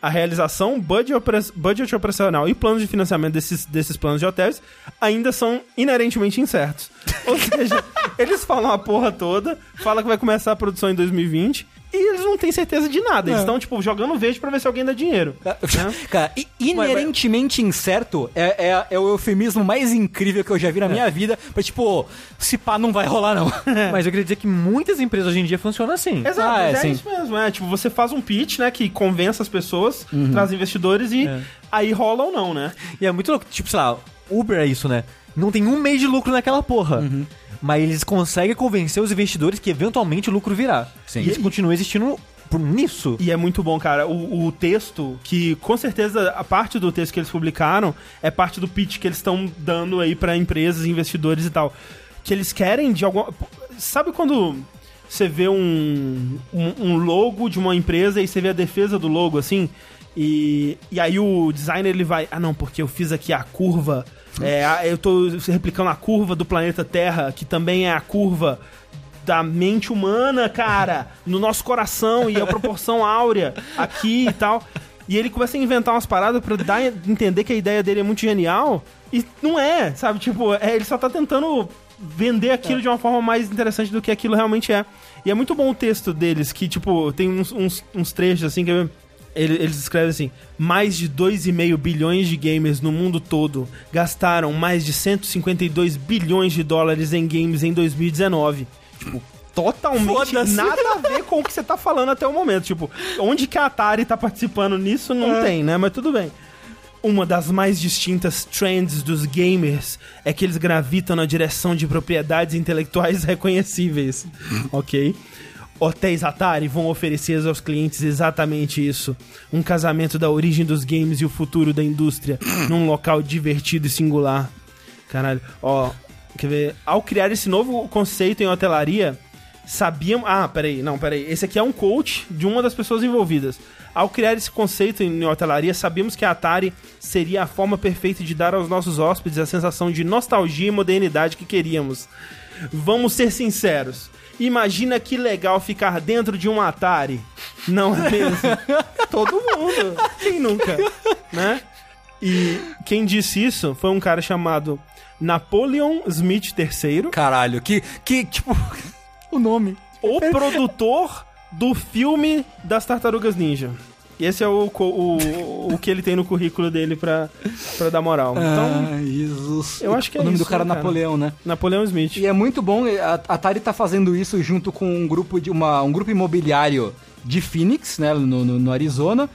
a realização, budget, opera- budget operacional e planos de financiamento desses, desses planos de hotéis ainda são inerentemente incertos. Ou seja, eles falam a porra toda, falam que vai começar a produção em 2020 e eles não têm certeza de nada. Eles É. estão, tipo, jogando verde pra ver se alguém dá dinheiro. Cara, i- inerentemente incerto é, é, é o eufemismo mais incrível que eu já vi na minha vida. Pra tipo, se pá, não vai rolar, não. Mas eu queria dizer que muitas empresas hoje em dia funcionam assim. Exato, Ah, é, mas é, sim. isso mesmo, é. Tipo, você faz um pitch, né, que convence as pessoas, Uhum. traz investidores e É. aí rola ou não, né? E é muito louco. Tipo, sei lá, Uber é isso, né? Não tem um mês de lucro naquela porra. Uhum. Mas eles conseguem convencer os investidores que eventualmente o lucro virá. Sim. E eles continuam existindo por nisso. E é muito bom, cara. O, o texto, que com certeza a parte do texto que eles publicaram é parte do pitch que eles estão dando aí pra empresas, investidores e tal. Que eles querem de alguma. Sabe quando você vê um, um, um logo de uma empresa e você vê a defesa do logo assim? E, e aí o designer ele vai. Ah, não, porque eu fiz aqui a curva. É, eu tô replicando a curva do planeta Terra, que também é a curva da mente humana, cara, no nosso coração e a proporção áurea aqui e tal. E ele começa a inventar umas paradas pra dar entender que a ideia dele é muito genial. E não é, sabe? Tipo, é, ele só tá tentando vender aquilo de uma forma mais interessante do que aquilo realmente é. E é muito bom o texto deles, que, tipo, tem uns, uns, uns trechos assim que ele- eles escrevem assim: mais de 2,5 bilhões de gamers no mundo todo gastaram mais de 152 bilhões de dólares em games em 2019. Tipo, totalmente nada a ver com o que você tá falando até o momento. Tipo, onde que a Atari tá participando nisso não tem, né? Mas tudo bem. Uma das mais distintas trends dos gamers é que eles gravitam na direção de propriedades intelectuais reconhecíveis. ok? Hotéis Atari vão oferecer aos clientes exatamente isso. Um casamento da origem dos games e o futuro da indústria num local divertido e singular. Caralho, ó, quer ver? Ao criar esse novo conceito em hotelaria, sabiam. Ah, peraí, não, peraí. Esse aqui é um coach de uma das pessoas envolvidas. Ao criar esse conceito em hotelaria, sabíamos que a Atari seria a forma perfeita de dar aos nossos hóspedes a sensação de nostalgia e modernidade que queríamos. Vamos ser sinceros. Imagina que legal ficar dentro de um Atari. Não é mesmo? Todo mundo. Quem nunca? Né? E quem disse isso foi um cara chamado Napoleon Smith III, Caralho, que, que tipo, o nome. o produtor do filme das Tartarugas Ninja. E esse é o, o, o que ele tem no currículo dele pra, pra dar moral. Então, ah, Jesus. eu acho que é O nome isso, do cara é né? Napoleão, né? Napoleão Smith. E é muito bom, a Atari tá fazendo isso junto com um grupo de uma, um grupo imobiliário de Phoenix, né, no, no, no Arizona,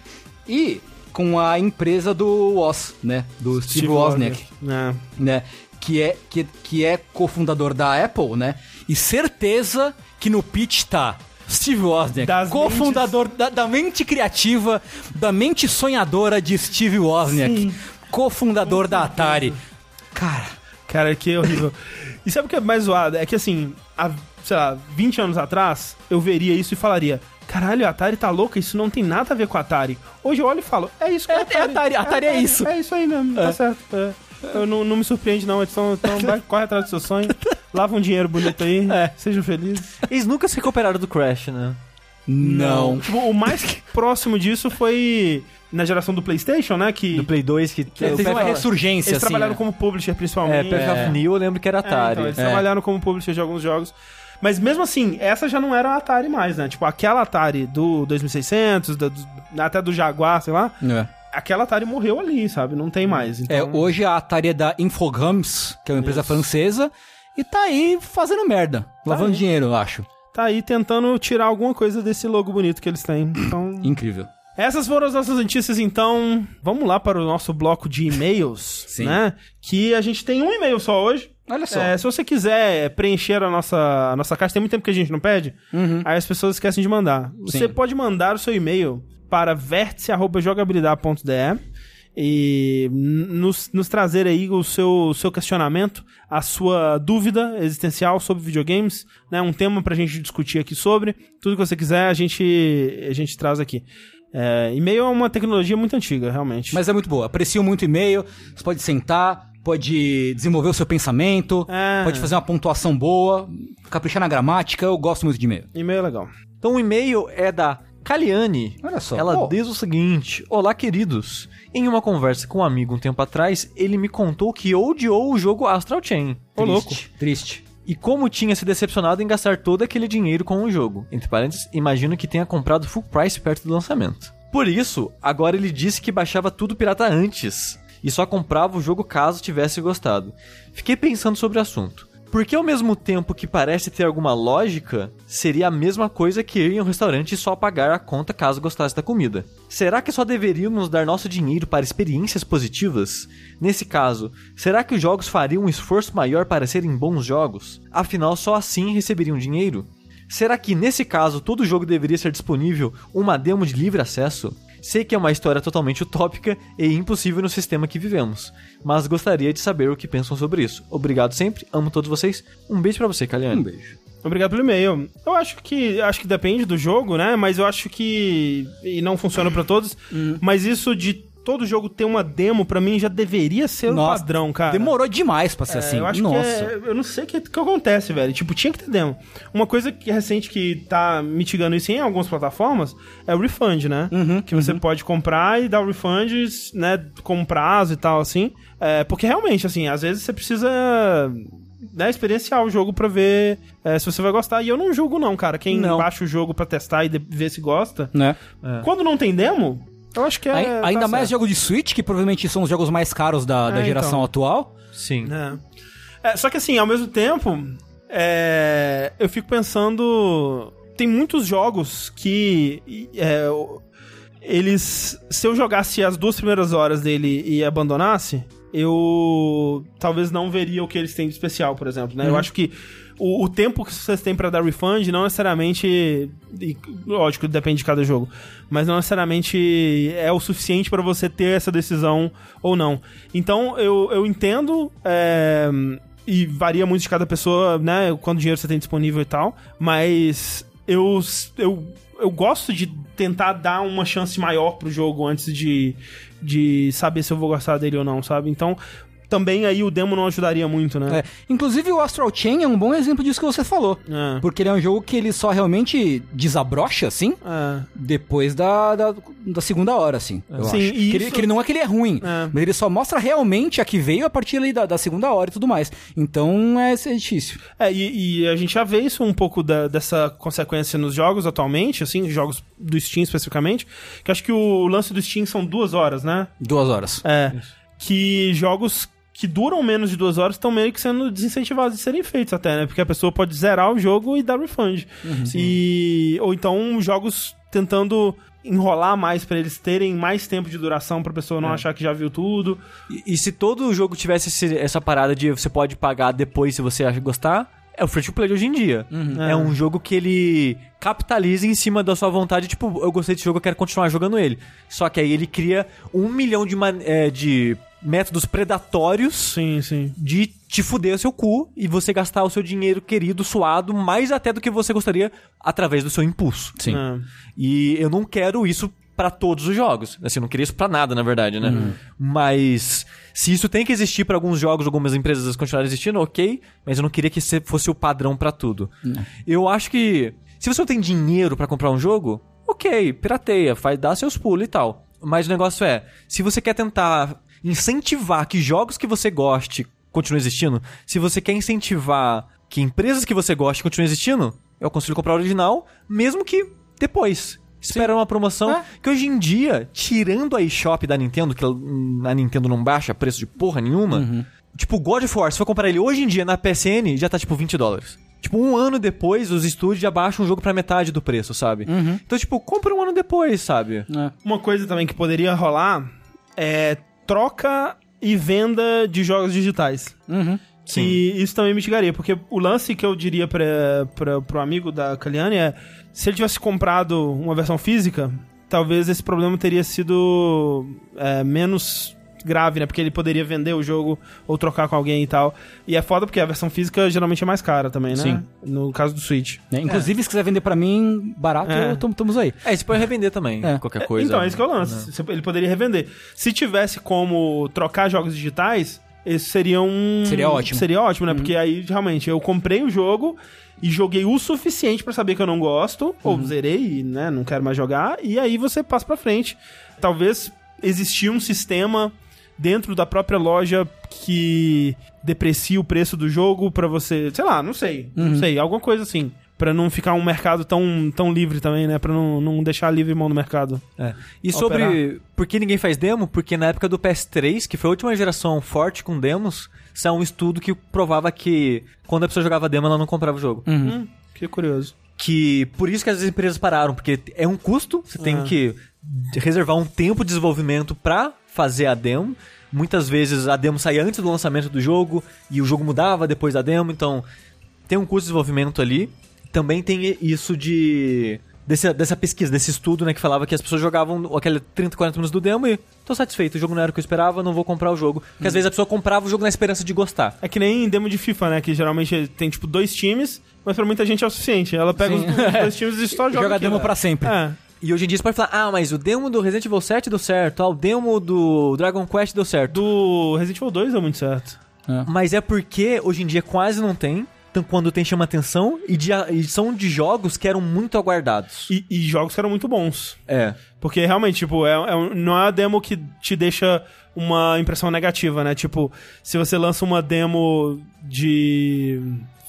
e com a empresa do Woz, né, do Steve, Wozniak, É. né, que é que, que é cofundador da Apple, né? E certeza que no pitch tá Steve Wozniak, cofundador da, da mente criativa, da mente sonhadora de Steve Wozniak, cofundador da Atari. Cara, Cara, que horrível. E sabe o que é mais zoado? É que assim, há, sei lá, 20 anos atrás, eu veria isso e falaria: caralho, a Atari tá louca, isso não tem nada a ver com a Atari. Hoje eu olho e falo: é isso que é, É- é Atari, Atari é isso. É isso aí mesmo, tá certo. É. Eu não, não me surpreende, não. Então, então vai, corre atrás do seu sonho. Lava um dinheiro bonito aí. É. Sejam felizes. Eles nunca se recuperaram do Crash, né? não. Tipo, o mais próximo disso foi na geração do PlayStation, né? Que Do Play 2, que... o têm uma Path- ressurgência, eles assim. trabalharam né? como publisher, É, principalmente. Path of New eu lembro que era É, Atari. então, eles É. trabalharam como publisher de alguns jogos. Mas mesmo assim, essa já não era a Atari mais, né? Tipo, aquela Atari do 2600, da- do- até do Jaguar, sei lá, É. aquela Atari morreu ali, sabe? Não tem mais. Então, É, hoje a Atari é da Infogrames, que é uma empresa francesa, e tá aí fazendo merda. lavando aí. dinheiro, eu acho. tá aí tentando tirar alguma coisa desse logo bonito que eles têm. Então, Incrível. essas foram as nossas notícias, então vamos lá para o nosso bloco de e-mails, Sim. né? Que a gente tem um e-mail só hoje. Olha só. É, se você quiser preencher a nossa, a nossa caixa, tem muito tempo que a gente não pede, aí as pessoas esquecem de mandar. Você Sim. pode mandar o seu e-mail para vértice.jogabilidade.de e nos, nos trazer aí o seu, o seu questionamento, a sua dúvida existencial sobre videogames, né? Um tema pra gente discutir aqui sobre. Tudo que você quiser, a gente, a gente traz aqui. É, e-mail é uma tecnologia muito antiga, realmente. Mas é muito boa. Aprecio muito e-mail. Você pode sentar, pode desenvolver o seu pensamento, É. pode fazer uma pontuação boa, caprichar na gramática. Eu gosto muito de e-mail. E-mail é legal. Então o e-mail é da Kaliane. Olha só. Ela diz o seguinte: Olá, queridos. Em uma conversa com um amigo um tempo atrás, ele me contou que odiou o jogo Astral Chain. Ô, louco. Triste. Triste. E como tinha se decepcionado em gastar todo aquele dinheiro com o jogo. Entre parênteses, imagino que tenha comprado full price perto do lançamento. Por isso, agora ele disse que baixava tudo pirata antes. E só comprava o jogo caso tivesse gostado. Fiquei pensando sobre o assunto. Porque ao mesmo tempo que parece ter alguma lógica, seria a mesma coisa que ir em um restaurante e só pagar a conta caso gostasse da comida. Será que só deveríamos dar nosso dinheiro para experiências positivas? Nesse caso, será que os jogos fariam um esforço maior para serem bons jogos? Afinal, só assim receberiam dinheiro? Será que nesse caso todo jogo deveria ser disponível uma demo de livre acesso? Sei que é uma história totalmente utópica e impossível no sistema que vivemos, mas gostaria de saber o que pensam sobre isso. Obrigado sempre, amo todos vocês. Um beijo pra você, Kaliane. Um beijo. Obrigado pelo e-mail. Eu acho que acho que depende do jogo, né? Mas eu acho que e não funciona pra todos. Mas isso de todo jogo ter uma demo pra mim já deveria ser o padrão, cara. Demorou demais pra ser É, assim. Eu acho Nossa. que é, eu não sei o que, que acontece, velho. Tipo, tinha que ter demo. Uma coisa que recente que tá mitigando isso em algumas plataformas é o refund, né? Uhum, que você pode comprar e dar o refund, né, com prazo e tal, assim. É, porque realmente, assim, às vezes você precisa né, experienciar o jogo pra ver é, se você vai gostar. E eu não julgo, não, cara. Quem Não. baixa o jogo pra testar e ver se gosta. Né? Quando não tem demo, Eu acho que é. Tá Ainda mais certo. jogo de Switch, que provavelmente são os jogos mais caros da, da É, geração então. atual. Sim. É. É, só que assim, ao mesmo tempo, é, eu fico pensando. Tem muitos jogos que. é, eles. Se eu jogasse as duas primeiras horas dele e abandonasse, eu talvez não veria o que eles têm de especial, por exemplo, né? Eu acho que o, o tempo que vocês têm pra dar refund não necessariamente. e, lógico, depende de cada jogo. Mas não necessariamente é o suficiente pra você ter essa decisão ou não. Então eu, eu entendo. é, e varia muito de cada pessoa, né? Quanto dinheiro você tem disponível e tal. Mas eu, eu, eu gosto de tentar dar uma chance maior pro jogo antes de, de saber se eu vou gostar dele ou não, sabe? Então, também aí o demo não ajudaria muito, né? É. Inclusive o Astral Chain é um bom exemplo disso que você falou. É. Porque ele é um jogo que ele só realmente desabrocha, assim, É. depois da, da, da segunda hora, assim. Eu Sim, acho. e Que, ele, isso- que ele não é que ele é ruim, É. mas ele só mostra realmente a que veio a partir ali da, da segunda hora e tudo mais. Então é, é difícil. É, e, e a gente já vê isso um pouco da- dessa consequência nos jogos atualmente, assim, jogos do Steam especificamente, que acho que o lance do Steam são duas horas, né? Duas horas. É. Que jogos que duram menos de duas horas estão meio que sendo desincentivados de serem feitos até, né? Porque a pessoa pode zerar o jogo e dar refund. e Ou então jogos tentando enrolar mais pra eles terem mais tempo de duração pra pessoa não achar que já viu tudo. E, e se todo jogo tivesse esse- essa parada de você pode pagar depois se você acha gostar, é o free to play de hoje em dia. É. É. um jogo que ele capitaliza em cima da sua vontade, tipo, eu gostei desse jogo, eu quero continuar jogando ele. Só que aí ele cria um milhão de, man- é, de métodos predatórios Sim, sim. de te fuder o seu cu e você gastar o seu dinheiro querido, suado, mais até do que você gostaria através do seu impulso. Sim. É. E eu não quero isso pra todos os jogos. Assim, eu não queria isso pra nada, na verdade, né? Mas se isso tem que existir pra alguns jogos, algumas empresas continuarem existindo, ok. Mas eu não queria que fosse o padrão pra tudo. Eu acho que se você não tem dinheiro pra comprar um jogo, ok, pirateia, faz dar seus pulos e tal. Mas o negócio é, se você quer tentar incentivar que jogos que você goste continuem existindo, se você quer incentivar que empresas que você goste continuem existindo, eu aconselho comprar o original, mesmo que depois. Espera uma promoção. É. Que hoje em dia, tirando a eShop da Nintendo, que a Nintendo não baixa preço de porra nenhuma, tipo, God of War, se for comprar ele hoje em dia na PSN, já tá tipo 20 dólares. Tipo, um ano depois, os estúdios já baixam o jogo pra metade do preço, sabe? Então, tipo, compra um ano depois, sabe? É. Uma coisa também que poderia rolar é troca e venda de jogos digitais. Uhum. Que isso também mitigaria, porque o lance que eu diria pra, pra, pro amigo da Kaliane é: se ele tivesse comprado uma versão física, talvez esse problema teria sido é, menos grave, né? Porque ele poderia vender o jogo ou trocar com alguém e tal. E é foda porque a versão física geralmente é mais cara também, né? Sim. No caso do Switch. Né? Inclusive, se quiser vender pra mim barato, É. estamos aí. É, você pode revender também, É. qualquer coisa. Então, é isso que eu lance. Você- Ele poderia revender. Se tivesse como trocar jogos digitais, isso seria um. Seria ótimo. Seria ótimo, né? Porque aí, realmente, eu comprei o jogo e joguei o suficiente pra saber que eu não gosto, ou zerei e, né, não quero mais jogar, e aí você passa pra frente. Talvez existia um sistema dentro da própria loja que deprecia o preço do jogo pra você, sei lá, não sei, não sei, alguma coisa assim. Pra não ficar um mercado tão, tão livre também, né? Pra não, não deixar livre mão no mercado. É. E sobre Operar. por que ninguém faz demo? Porque na época do PS3, que foi a última geração forte com demos, saiu um estudo que provava que quando a pessoa jogava demo, ela não comprava o jogo. Hum, que curioso. Que por isso que as empresas pararam, porque é um custo, você tem Ah. que reservar um tempo de desenvolvimento pra fazer a demo. Muitas vezes a demo saía antes do lançamento do jogo e o jogo mudava depois da demo, então tem um custo de desenvolvimento ali. Também tem isso de desse- dessa pesquisa, desse estudo, né, que falava que as pessoas jogavam aquele 30, 40 minutos do demo e tô satisfeito, o jogo não era o que eu esperava, não vou comprar o jogo. Porque às vezes a pessoa comprava o jogo na esperança de gostar. É que nem demo de FIFA, né? Que geralmente tem, tipo, dois times, mas pra muita gente é o suficiente. Ela pega os, Sim. os dois times e só joga Joga aquilo. demo pra sempre. É. E hoje em dia você pode falar, ah, mas o demo do Resident Evil 7 deu certo, ah, o demo do Dragon Quest deu certo. Do Resident Evil 2 deu muito certo. Mas é porque hoje em dia quase não tem. Então quando tem chama atenção e, de- e são de jogos que eram muito aguardados. E, e jogos que eram muito bons. É. Porque realmente, tipo, é, é não é a demo que te deixa uma impressão negativa, né? Tipo, se você lança uma demo de.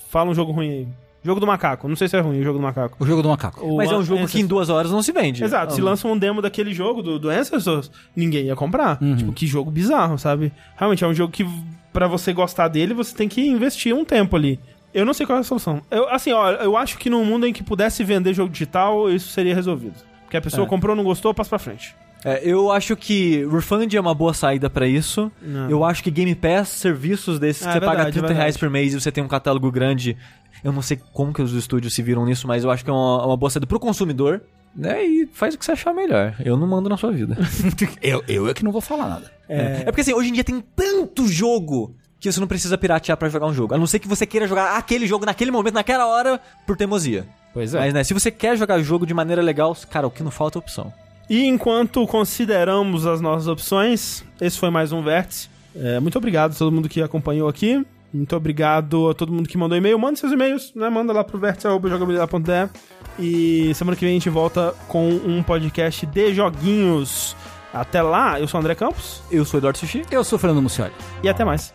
Fala um jogo ruim aí. Jogo do macaco. Não sei se é ruim o jogo do macaco. O jogo do macaco. O Mas é um jogo que em Ancestors. duas horas não se vende. Exato, se lança um demo daquele jogo, do, do Ancestors, ninguém ia comprar. Tipo, que jogo bizarro, sabe? Realmente é um jogo que, pra você gostar dele, você tem que investir um tempo ali. Eu não sei qual é a solução. Eu, assim, ó, eu acho que num mundo em que pudesse vender jogo digital, isso seria resolvido. Porque a pessoa É. comprou, não gostou, passa pra frente. É, eu acho que Refund é uma boa saída pra isso. Não. Eu acho que Game Pass, serviços desses que É você paga verdade, 30 é reais verdade. por mês e você tem um catálogo grande. Eu não sei como que os estúdios se viram nisso, mas eu acho que é uma, uma boa saída pro consumidor. Né? E faz o que você achar melhor. Eu não mando na sua vida. Eu, eu é que não vou falar nada. É. porque assim, hoje em dia tem tanto jogo que você não precisa piratear pra jogar um jogo. A não ser que você queira jogar aquele jogo naquele momento, naquela hora, por teimosia. Pois é. Mas, né, se você quer jogar jogo de maneira legal, cara, o que não falta é opção. E enquanto consideramos as nossas opções, esse foi mais um Vértice. É, muito obrigado a todo mundo que acompanhou aqui. Muito obrigado a todo mundo que mandou e-mail. Manda seus e-mails, né? Manda lá pro vértice.jogabilidade.de. E semana que vem a gente volta com um podcast de joguinhos. Até lá, eu sou o André Campos Eu sou o Eduardo Sushi. Eu sou o Fernando Mucioli. e até mais.